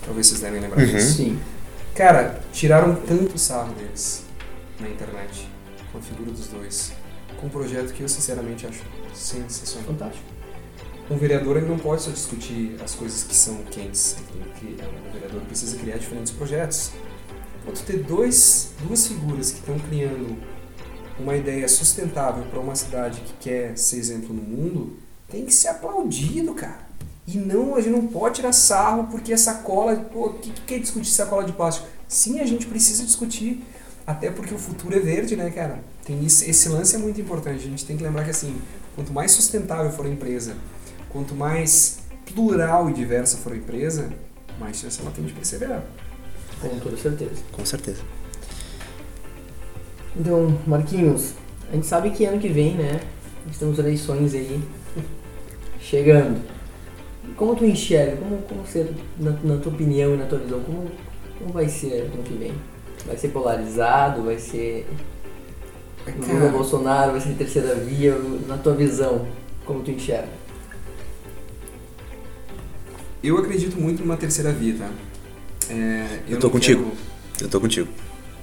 Talvez vocês devem lembrar Uhum. disso. Sim. Cara, tiraram tanto sarro deles na internet, com a figura dos dois, com um projeto que eu sinceramente acho sensacional. Fantástico. Um vereador ele não pode só discutir as coisas que são quentes, ele tem que criar, um vereador precisa criar diferentes projetos. Tu ter dois, duas figuras que estão criando uma ideia sustentável para uma cidade que quer ser exemplo no mundo, tem que ser aplaudido, cara. E não, a gente não pode tirar sarro porque a sacola, pô, o que, que quer discutir sacola de plástico? Sim, a gente precisa discutir. Até porque o futuro é verde, né, cara? Tem esse, esse lance é muito importante. A gente tem que lembrar que assim, quanto mais sustentável for a empresa, quanto mais plural e diversa for a empresa, mais chance ela tem de perseverar. Com toda certeza. Com certeza. Então, Marquinhos, a gente sabe que ano que vem, né? Estamos eleições aí chegando. Como tu enxerga? Como, como ser, na, na tua opinião e na tua visão, como, como vai ser ano que vem? Vai ser polarizado? Vai ser Lula Bolsonaro? Vai ser terceira via? Na tua visão, como tu enxerga? eu acredito muito numa terceira via, tá? É, Eu tô não contigo. quero- Eu tô contigo.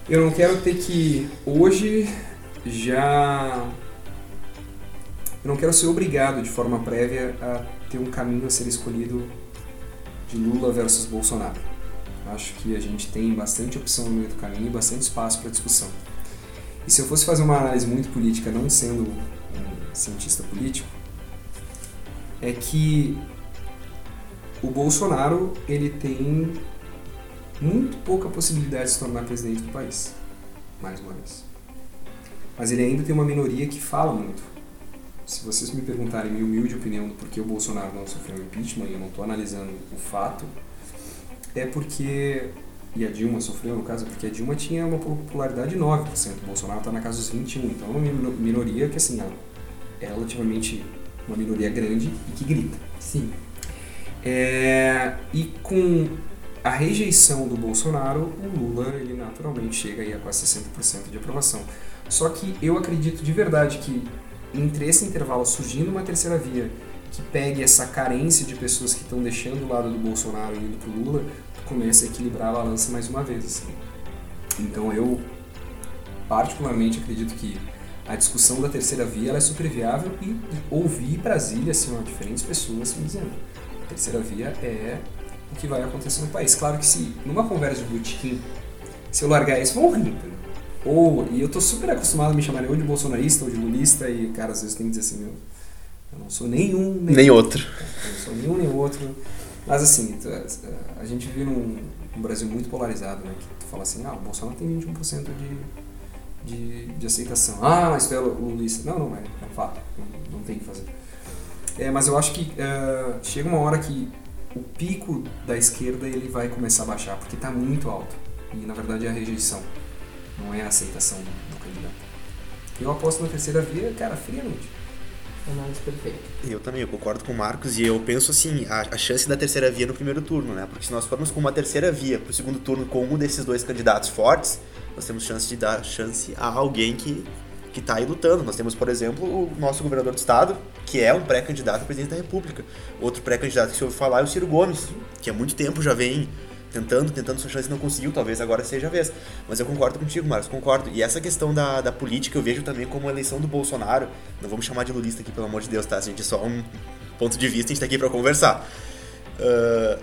Eu não quero ter que hoje já. Eu não quero ser obrigado de forma prévia a ter um caminho a ser escolhido de Lula versus Bolsonaro. Acho que a gente tem bastante opção no meio do caminho e bastante espaço para discussão. E se eu fosse fazer uma análise muito política, não sendo um cientista político, é que o Bolsonaro ele tem muito pouca possibilidade de se tornar presidente do país, mais uma vez. Mas ele ainda tem uma minoria que fala muito. Se vocês me perguntarem minha humilde opinião do porquê o Bolsonaro não sofreu impeachment, e eu não estou analisando o fato, é porque, e a Dilma sofreu no caso, porque a Dilma tinha uma popularidade de 9%, o Bolsonaro está na casa dos 21%, então é uma mino- minoria que assim, é relativamente uma minoria grande e que grita. Sim. É, e com a rejeição do Bolsonaro, o Lula ele naturalmente chega aí a quase 60% de aprovação. Só que eu acredito de verdade que entre esse intervalo surgindo uma terceira via que pegue essa carência de pessoas que estão deixando o lado do Bolsonaro e indo pro Lula, comece a equilibrar a balança mais uma vez. assim. Então eu particularmente acredito que a discussão da terceira via é super viável e ouvi Brasília, assim, diferentes pessoas me dizendo a terceira via é o que vai acontecer no país. Claro que se numa conversa de botequim, se eu largar isso, vão rir? Ou, e eu tô super acostumado a me chamarem ou de bolsonarista ou de lulista, e cara, às vezes tem que dizer assim, meu, eu não sou nenhum, nem, Nem outro. eu não sou nenhum nem outro. Mas assim, tu- a gente vive num, num Brasil muito polarizado, né? Que tu fala assim, ah, o Bolsonaro tem 21% de, de, de aceitação. Ah, mas tu é lulista. Não, não, é, é um fato. Não, não tem o que fazer. É, mas eu acho que eh, chega uma hora que o pico da esquerda ele vai começar a baixar, porque está muito alto. E na verdade é a rejeição, não é a aceitação do, do candidato. Eu aposto na terceira via, cara, friamente. Análise perfeita. Eu também, eu concordo com o Marcos e eu penso assim, a, a chance da terceira via no primeiro turno, né? Porque se nós formos com uma terceira via pro segundo turno com um desses dois candidatos fortes, nós temos chance de dar chance a alguém que, que tá aí lutando. Nós temos, por exemplo, o nosso governador do estado, que é um pré-candidato a presidente da república. Outro pré-candidato que se ouve falar é o Ciro Gomes, que há muito tempo já vem tentando, tentando sua chance não conseguiu, talvez agora seja a vez. Mas eu concordo contigo, Marcos, concordo. E essa questão da, da política eu vejo também como a eleição do Bolsonaro. Não vamos chamar de lulista aqui, pelo amor de Deus, tá? A gente é só um ponto de vista, a gente tá aqui pra conversar. Ah,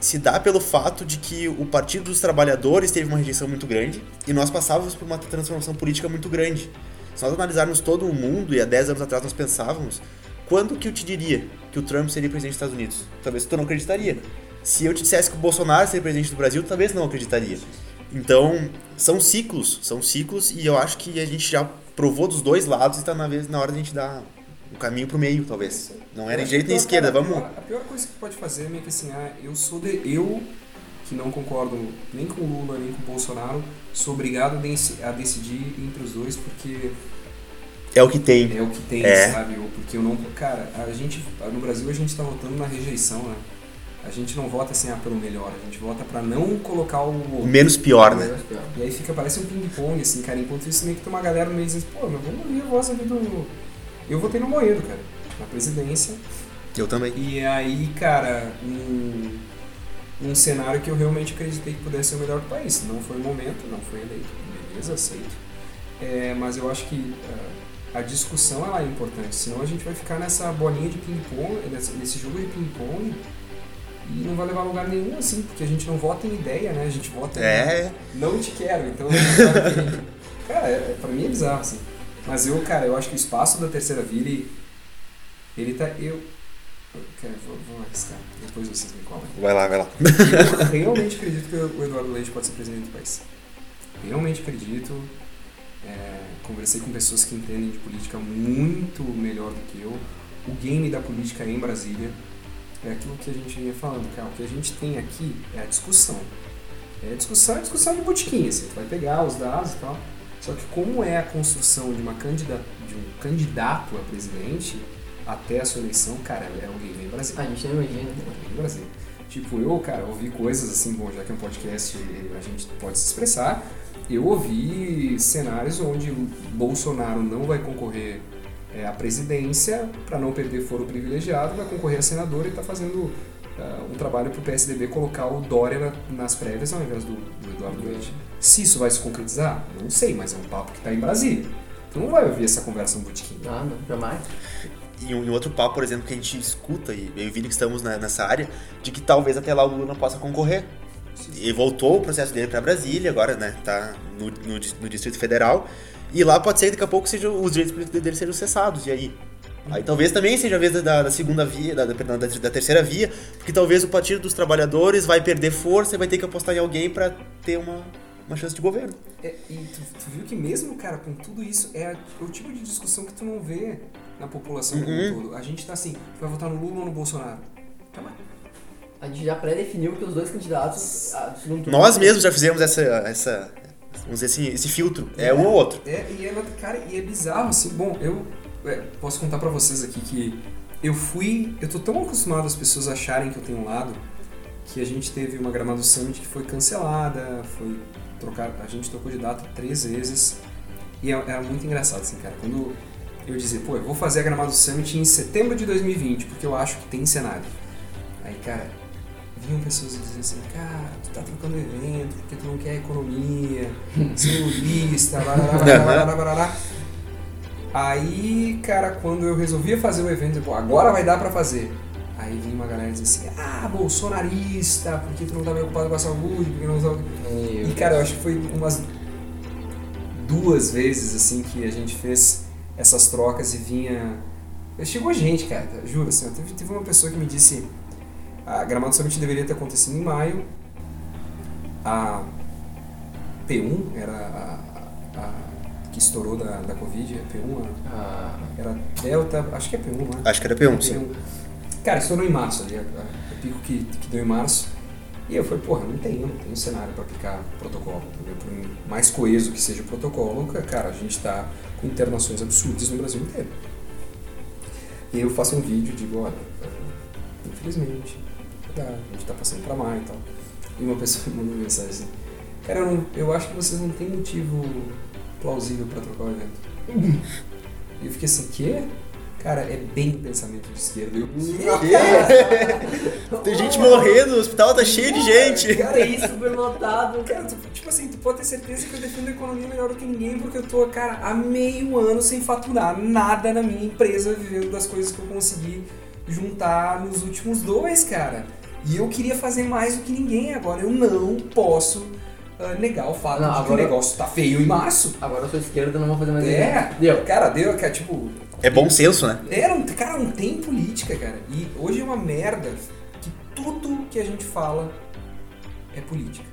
se dá pelo fato de que o Partido dos Trabalhadores teve uma rejeição muito grande e nós passávamos por uma transformação política muito grande. Se nós analisarmos todo o mundo, e há 10 anos atrás nós pensávamos, quando que eu te diria que o Trump seria presidente dos Estados Unidos? Talvez tu não acreditaria. Se eu te dissesse que o Bolsonaro seria presidente do Brasil, talvez não acreditaria. Então, são ciclos, são ciclos, e eu acho que a gente já provou dos dois lados e tá na, vez, na hora de a gente dar um caminho pro meio, talvez. Não era direita nem esquerda, vamos... A pior, a pior coisa que pode fazer é meio que assim, ah, eu sou de. Eu, que não concordo nem com o Lula nem com o Bolsonaro, sou obrigado a, deci- a decidir entre os dois porque É o que tem. é o que tem, É. sabe? Ou porque eu não. Cara, a gente. No Brasil a gente tá votando na rejeição, né? A gente não vota assim, ah, pelo melhor, a gente vota pra não colocar o. O menos pior, né? Menos pior. E aí fica, parece um ping-pong, assim, cara. Enquanto isso, meio que tem uma galera no meio dizendo, pô, mas vamos ouvir a voz ali do. Eu votei no Moedo, cara, na presidência. Eu também. E aí, cara, um, um cenário que eu realmente acreditei que pudesse ser o melhor do país. Não foi o momento, não foi eleito. Beleza, aceito. É, mas eu acho que ah, a discussão ela é importante, senão a gente vai ficar nessa bolinha de ping-pong, nesse, jogo de ping-pong. E não vai levar a lugar nenhum, assim, porque a gente não vota em ideia, né? A gente vota em É, não te quero, então a Cara, é, pra mim é bizarro, assim. Mas eu, cara, eu acho que o espaço da terceira via, ele, ele tá. Eu. Cara, vou, vou arriscar, depois vocês me cobram. vai lá, vai lá. Eu realmente acredito que o Eduardo Leite pode ser presidente do país. realmente acredito. É, conversei com pessoas que entendem de política muito melhor do que eu. O game da política em Brasília é aquilo que a gente vinha falando, cara. O que a gente tem aqui é a discussão. É a discussão, é a discussão de botiquim, assim, tu vai pegar os dados e tal. Só que como é a construção de, uma candidata, de um candidato a presidente até a sua eleição, cara, é o game em Brasília. A gente não imagina. É o game em Brasília. Tipo, eu, cara, ouvi coisas assim, bom, já que é um podcast a gente pode se expressar, eu ouvi cenários onde Bolsonaro não vai concorrer é, à presidência para não perder foro privilegiado, vai concorrer a senador e está fazendo uh, um trabalho para o PSDB colocar o Dória na, nas prévias ao invés do, do Eduardo Leite. Se isso vai se concretizar, não sei, mas é um papo que está em Brasília. Tu não vai ouvir essa conversa no botequim. Ah, não, jamais. E um, outro papo, por exemplo, que a gente escuta, e eu e o Vini que estamos nessa área, de que talvez até lá o Lula não possa concorrer. E voltou o processo dele para Brasília, agora, né, tá no, no, no, Distrito Federal, e lá pode ser que daqui a pouco seja, os direitos políticos dele sejam cessados, e aí? Aí talvez também seja a vez da, da segunda via, da, da, da, terceira via, porque talvez o Partido dos Trabalhadores vai perder força e vai ter que apostar em alguém para ter uma, uma chance de governo. É, e tu, tu, viu que mesmo, cara, com tudo isso, é o tipo de discussão que tu não vê na população como um uhum. todo. A gente tá assim, vai votar no Lula ou no Bolsonaro? Tá bom. A gente já pré-definiu que os dois candidatos. Nós mesmos já fizemos essa. essa vamos dizer assim, esse filtro. É, é um ou outro. É, e é, cara, e é bizarro, assim. Bom, eu é, posso contar para vocês aqui que eu fui. Eu tô tão acostumado as pessoas acharem que eu tenho um lado que a gente teve uma Gramado Summit que foi cancelada, foi trocar, a gente trocou de data três vezes. E era é, é muito engraçado, assim, cara. Quando eu dizia, pô, eu vou fazer a Gramado Summit em setembro de 2020, porque eu acho que tem cenário. Aí, cara, vinham pessoas dizendo assim, cara, tu tá trocando evento porque tu não quer economia, lista, barará, Aí, cara, quando eu resolvia fazer o evento, pô, agora vai dar pra fazer. Aí vinha uma galera dizer assim, ah, bolsonarista, porque tu não tá preocupado com a saúde, porque não tá... E, cara, eu acho que foi umas duas vezes, assim, que a gente fez essas trocas e vinha... Chegou gente, cara, juro, assim, teve, teve uma pessoa que me disse a Gramado Summit deveria ter acontecido em maio. A P1 era a, a que estourou da, da Covid, a P1 a, era Delta, acho que é P1, né? Acho que era P1, P1. sim. Cara, estourou em março ali, o pico que, que deu em março. E eu falei, porra, não tem, não tem um cenário para aplicar protocolo, entendeu? Por mais coeso que seja o protocolo, cara, a gente está com internações absurdas no Brasil inteiro. E eu faço um vídeo e digo, olha, infelizmente, a gente tá passando pra maio e tal. E uma pessoa me mandou mensagem assim, cara, eu, não, eu acho que vocês não têm motivo plausível pra trocar o evento. e eu fiquei assim, quê? Cara, é bem o pensamento de esquerda. Eu, Tem gente morrendo, o hospital tá cheio de gente. Cara, é isso super lotado. Cara, tu, tipo assim, tu pode ter certeza que eu defendo a economia melhor do que ninguém, porque eu tô, cara, há meio ano sem faturar nada na minha empresa, vivendo das coisas que eu consegui juntar nos últimos dois, cara. E eu queria fazer mais do que ninguém agora. Eu não posso uh, negar o fato não, de agora, que o negócio tá feio em março. Agora eu sou esquerda, não vou fazer mais É, deu. Cara, deu, cara, tipo. É bom senso, né? Era um, cara, não tem política, cara. E hoje é uma merda que tudo que a gente fala é política.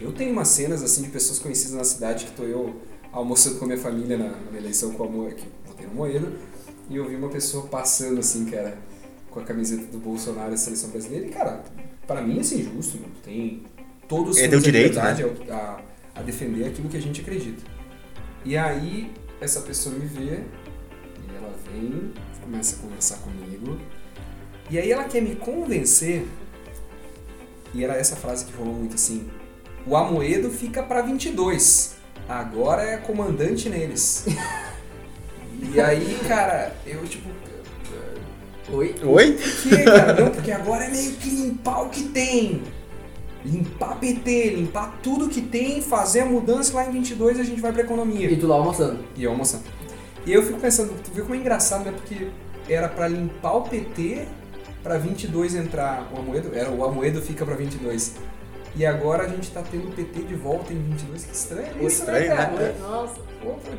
Eu tenho umas cenas assim de pessoas conhecidas na cidade que tô eu almoçando com a minha família na, na eleição com a Moeda, que votei no Moedo, e eu vi uma pessoa passando assim, cara com a camiseta do Bolsonaro e a seleção brasileira. E, cara, para mim isso é injusto, meu. tem todos é, deu direito, né? a, a, defender aquilo que a gente acredita. E aí, essa pessoa me vê, e ela vem, começa a conversar comigo, e aí ela quer me convencer, e era essa frase que rolou muito assim: o Amoedo fica para 22, agora é comandante neles. e aí, cara, eu tipo, Oi? Oi? Por quê, cara? Não, porque agora é meio que limpar o que tem. Limpar PT, limpar tudo que tem, fazer a mudança lá em 22 a gente vai pra economia. E tu lá almoçando. E eu almoçando. E eu fico pensando, tu viu como é engraçado, né? Porque era pra limpar o PT pra 22 entrar o Amoedo. Era o Amoedo fica pra 22. E agora a gente tá tendo o PT de volta em 22. Que estranho Pô, isso, né, estranho, né, cara? Né? Nossa.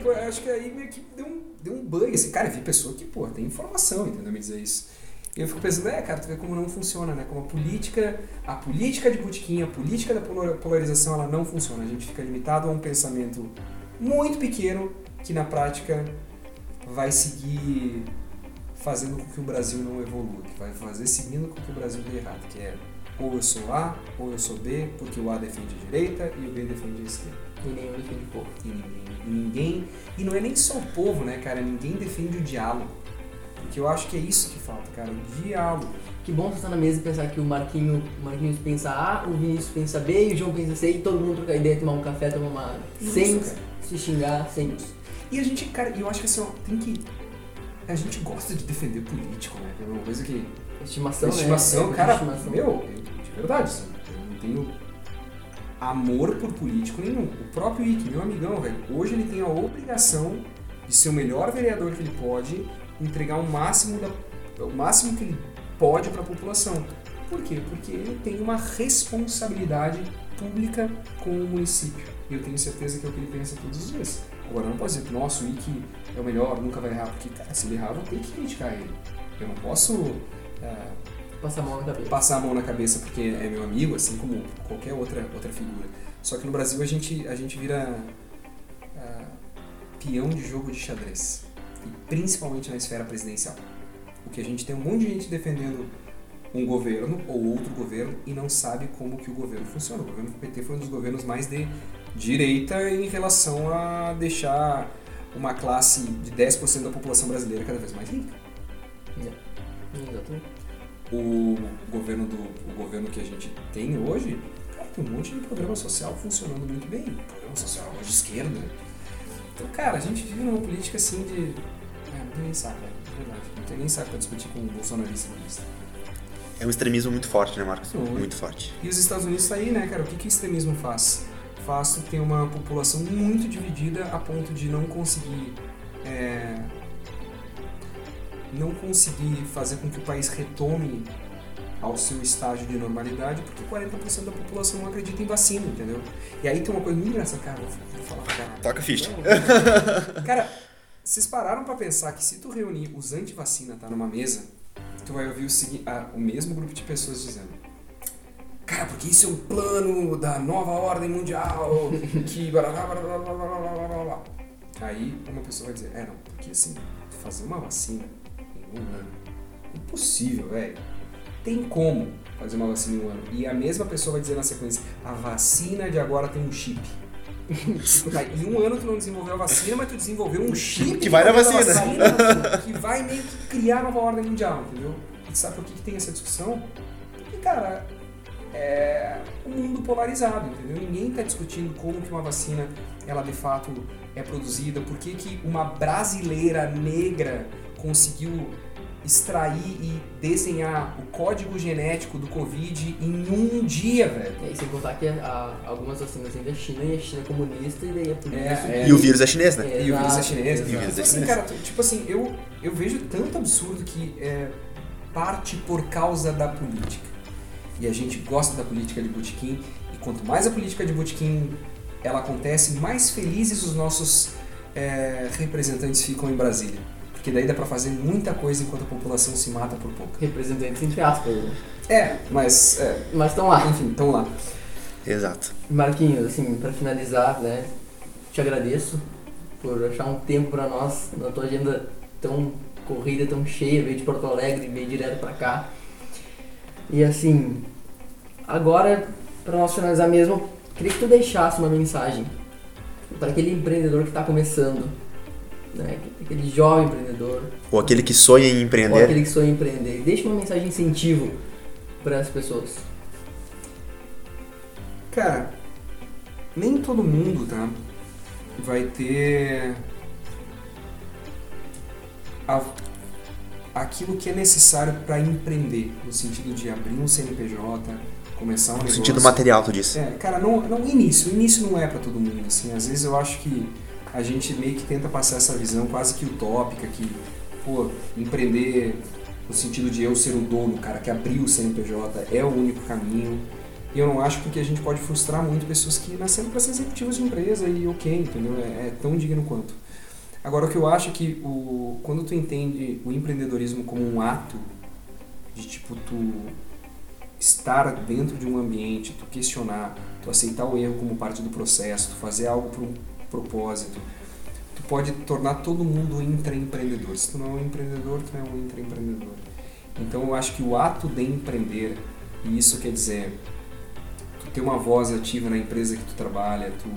Pô, acho que aí meio que deu um, deu um bug. Assim, cara, vi pessoa que, pô, tem informação, entendeu? Me dizer isso. E eu fico pensando, é, cara, tu vê como não funciona, né? Como a política, a política de botiquim, a política da polarização, ela não funciona. A gente fica limitado a um pensamento muito pequeno que na prática vai seguir fazendo com que o Brasil não evolua, que vai fazer seguindo com que o Brasil dê errado, que é ou eu sou A, ou eu sou B, porque o A defende a direita e o B defende a esquerda. E nenhum defende o povo. E ninguém, e ninguém. E não é nem só o povo, né, cara? Ninguém defende o diálogo. Porque eu acho que é isso que falta, cara, o diálogo. Que bom você estar na mesa e pensar que o Marquinho, Marquinhos pensa A, o Vinícius pensa B e o João pensa C e todo mundo trocar ideia, tomar um café, tomar uma água. Sem cara. se xingar, sem. E a gente, cara, eu acho que assim, ó, tem que. A gente gosta de defender político, né? É uma coisa que. Estimação, estimação, né? Cara, estimação. meu, de verdade, assim, eu não tenho amor por político nenhum. O próprio Ike, meu amigão, velho, hoje ele tem a obrigação de ser o melhor vereador que ele pode, entregar o máximo, da, o máximo que ele pode para a população. Por quê? Porque ele tem uma responsabilidade pública com o município. E eu tenho certeza que é o que ele pensa todos os dias. Agora, eu não posso dizer que, nossa, o é o melhor, nunca vai errar, porque, cara, se ele errar, eu vou ter que criticar ele. Eu não posso é, Passa a mão na cabeça. passar a mão na cabeça porque é meu amigo, assim como qualquer outra, outra figura. Só que no Brasil a gente, a gente vira ah, peão de jogo de xadrez. E principalmente na esfera presidencial. O que a gente tem um monte de gente defendendo um governo ou outro governo e não sabe como que o governo funciona. O governo do PT foi um dos governos mais de direita em relação a deixar uma classe de 10% da população brasileira cada vez mais rica. Exatamente. o governo do o governo que a gente tem hoje, cara, tem um monte de programa social funcionando muito bem. Programa social de esquerda. Então, cara, a gente vive numa política assim de. É, não tem nem saco, velho. de verdade. Não tem nem saco pra discutir com o bolsonarista. É um extremismo muito forte, né, Marcos? Muito. Muito forte. E os Estados Unidos tá aí, né, cara? O que, que o extremismo faz? Faz tu ter uma população muito dividida a ponto de não conseguir. é, não conseguir fazer com que o país retome ao seu estágio de normalidade, porque 40% da população não acredita em vacina, entendeu? E aí tem uma coisa muito engraçada, cara, vou falar pra caralho. Toca ficha. Cara, vocês pararam pra pensar que se tu reunir os anti-vacina tá numa mesa, tu vai ouvir o, segui- ah, o mesmo grupo de pessoas dizendo Cara, porque isso é um plano da nova ordem mundial, que blá blá blá blá blá blá blá blá. Aí uma pessoa vai dizer, é não, porque assim, fazer uma vacina em um ano, impossível, velho. Tem como fazer uma vacina em um ano. E a mesma pessoa vai dizer na sequência, a vacina de agora tem um chip. Tá, em um ano tu não desenvolveu a vacina, mas tu desenvolveu um chip Que vai na da vacina. que vai meio que criar a nova ordem mundial, entendeu? E sabe por que, que tem essa discussão? Porque, cara, é um mundo polarizado, entendeu? Ninguém está discutindo como que uma vacina, ela de fato é produzida, por que, que uma brasileira negra conseguiu extrair e desenhar o código genético do Covid em um dia, velho. E aí, sem contar que a- algumas vacinas vêm da China e a China é comunista e daí é por É, isso é. E o vírus é chinês, né? É. E o vírus é chinês. exato. Então, E o vírus é assim, chinês. cara, tu- tipo assim, eu, eu vejo tanto absurdo que é parte por causa da política. E a gente gosta da política de botequim. E quanto mais a política de botequim ela acontece, mais felizes os nossos é, representantes ficam em Brasília. Porque daí dá pra fazer muita coisa enquanto a população se mata por pouco. Representantes entre aspas, né? É, mas, é, Mas estão lá. enfim, então lá. Exato. Marquinhos, assim, pra finalizar, né? Te agradeço por achar um tempo pra nós na tua agenda tão corrida, tão cheia, veio de Porto Alegre, veio direto pra cá. E assim, agora, pra nós finalizar mesmo, queria que tu deixasse uma mensagem para aquele empreendedor que tá começando, né? Aquele jovem empreendedor, Ou aquele que sonha em ou empreender. aquele que sonha em empreender. Deixa uma mensagem de incentivo para as pessoas. Cara, nem todo mundo, tá? Vai ter a- aquilo que é necessário para empreender, no sentido de abrir um CNPJ, começar um No negócio. sentido material, tu disse. É, cara, não, não início, o início não é para todo mundo, assim, às vezes eu acho que a gente meio que tenta passar essa visão quase que utópica, que, pô, empreender no sentido de eu ser o dono, cara que abriu o CNPJ é o único caminho. E eu não acho porque a gente pode frustrar muito pessoas que nasceram para ser executivos de empresa e ok, entendeu? É, é tão digno quanto. Agora, o que eu acho é que o, quando tu entende o empreendedorismo como um ato de tipo tu estar dentro de um ambiente, tu questionar, tu aceitar o erro como parte do processo, tu fazer algo por um propósito, tu pode tornar todo mundo intraempreendedor. Se tu não é um empreendedor, tu é um intraempreendedor. Então eu acho que o ato de empreender, e isso quer dizer tu ter uma voz ativa na empresa que tu trabalha, tu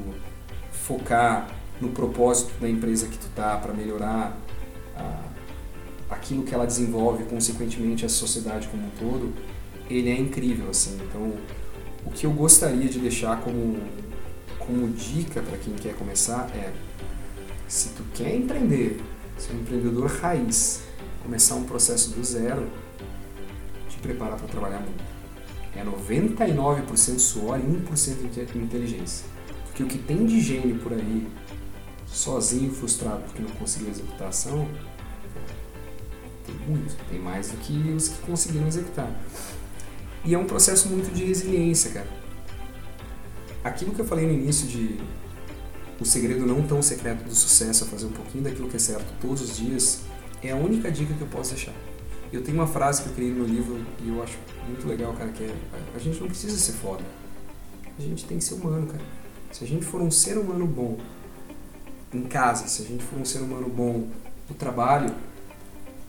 focar no propósito da empresa que tu tá para melhorar a, aquilo que ela desenvolve, consequentemente a sociedade como um todo, ele é incrível assim. Então, o que eu gostaria de deixar como como dica para quem quer começar é se tu quer empreender, ser um empreendedor raiz, começar um processo do zero, te prepara para trabalhar muito. É 99% suor e 1% inteligência. Porque o que tem de gênio por aí, sozinho, frustrado porque não conseguiu executar a ação, tem muito, tem mais do que os que conseguiram executar. E é um processo muito de resiliência, cara. Aquilo que eu falei no início de o segredo não tão secreto do sucesso é fazer um pouquinho daquilo que é certo todos os dias, é a única dica que eu posso deixar. Eu tenho uma frase que eu criei no livro e eu acho muito legal, cara, que é a gente não precisa ser foda. A gente tem que ser humano, cara. Se a gente for um ser humano bom em casa, se a gente for um ser humano bom no trabalho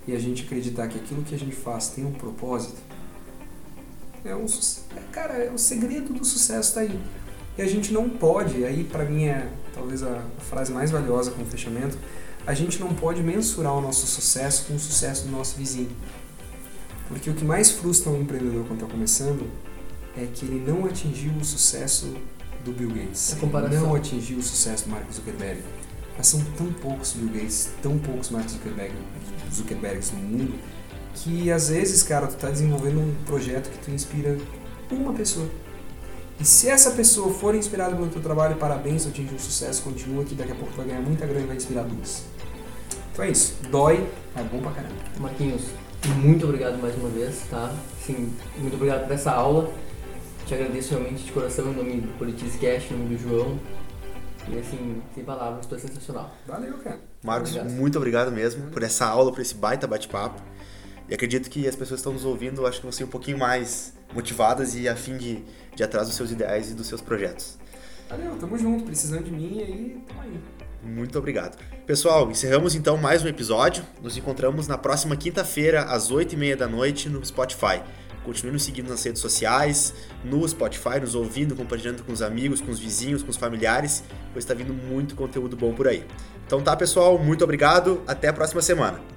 e a gente acreditar que aquilo que a gente faz tem um propósito, é um é, cara, é o segredo do sucesso está aí. E a gente não pode, aí para mim é talvez a frase mais valiosa com o fechamento, a gente não pode mensurar o nosso sucesso com o sucesso do nosso vizinho. Porque o que mais frustra um empreendedor quando está começando é que ele não atingiu o sucesso do Bill Gates. Ele não atingiu o sucesso do Mark Zuckerberg. Mas são tão poucos Bill Gates, tão poucos Mark Zuckerberg, Zuckerbergs no mundo, que às vezes, cara, tu tá desenvolvendo um projeto que tu inspira uma pessoa. E se essa pessoa for inspirada pelo teu trabalho, parabéns, atingiu um sucesso, continua que daqui a pouco tu vai ganhar muita grana e vai inspirar duas. Então é isso. Dói, é bom pra caramba. Marquinhos, muito obrigado mais uma vez, tá? Sim, muito obrigado por essa aula. Te agradeço realmente de coração em nome do Politics Cash, em nome do João. E assim, sem palavras, tu é sensacional. Valeu, cara. Marcos, obrigado. muito obrigado mesmo por essa aula, por esse baita bate-papo. E acredito que as pessoas que estão nos ouvindo, acho que vão ser um pouquinho mais motivadas e a fim de, de atrás dos seus ideais e dos seus projetos. Valeu, tamo junto, precisando de mim e aí, tamo aí. Muito obrigado. Pessoal, encerramos então mais um episódio. Nos encontramos na próxima quinta-feira, às 8h30 da noite, no Spotify. Continue nos seguindo nas redes sociais, no Spotify, nos ouvindo, compartilhando com os amigos, com os vizinhos, com os familiares, pois está vindo muito conteúdo bom por aí. Então tá, pessoal, muito obrigado, até a próxima semana.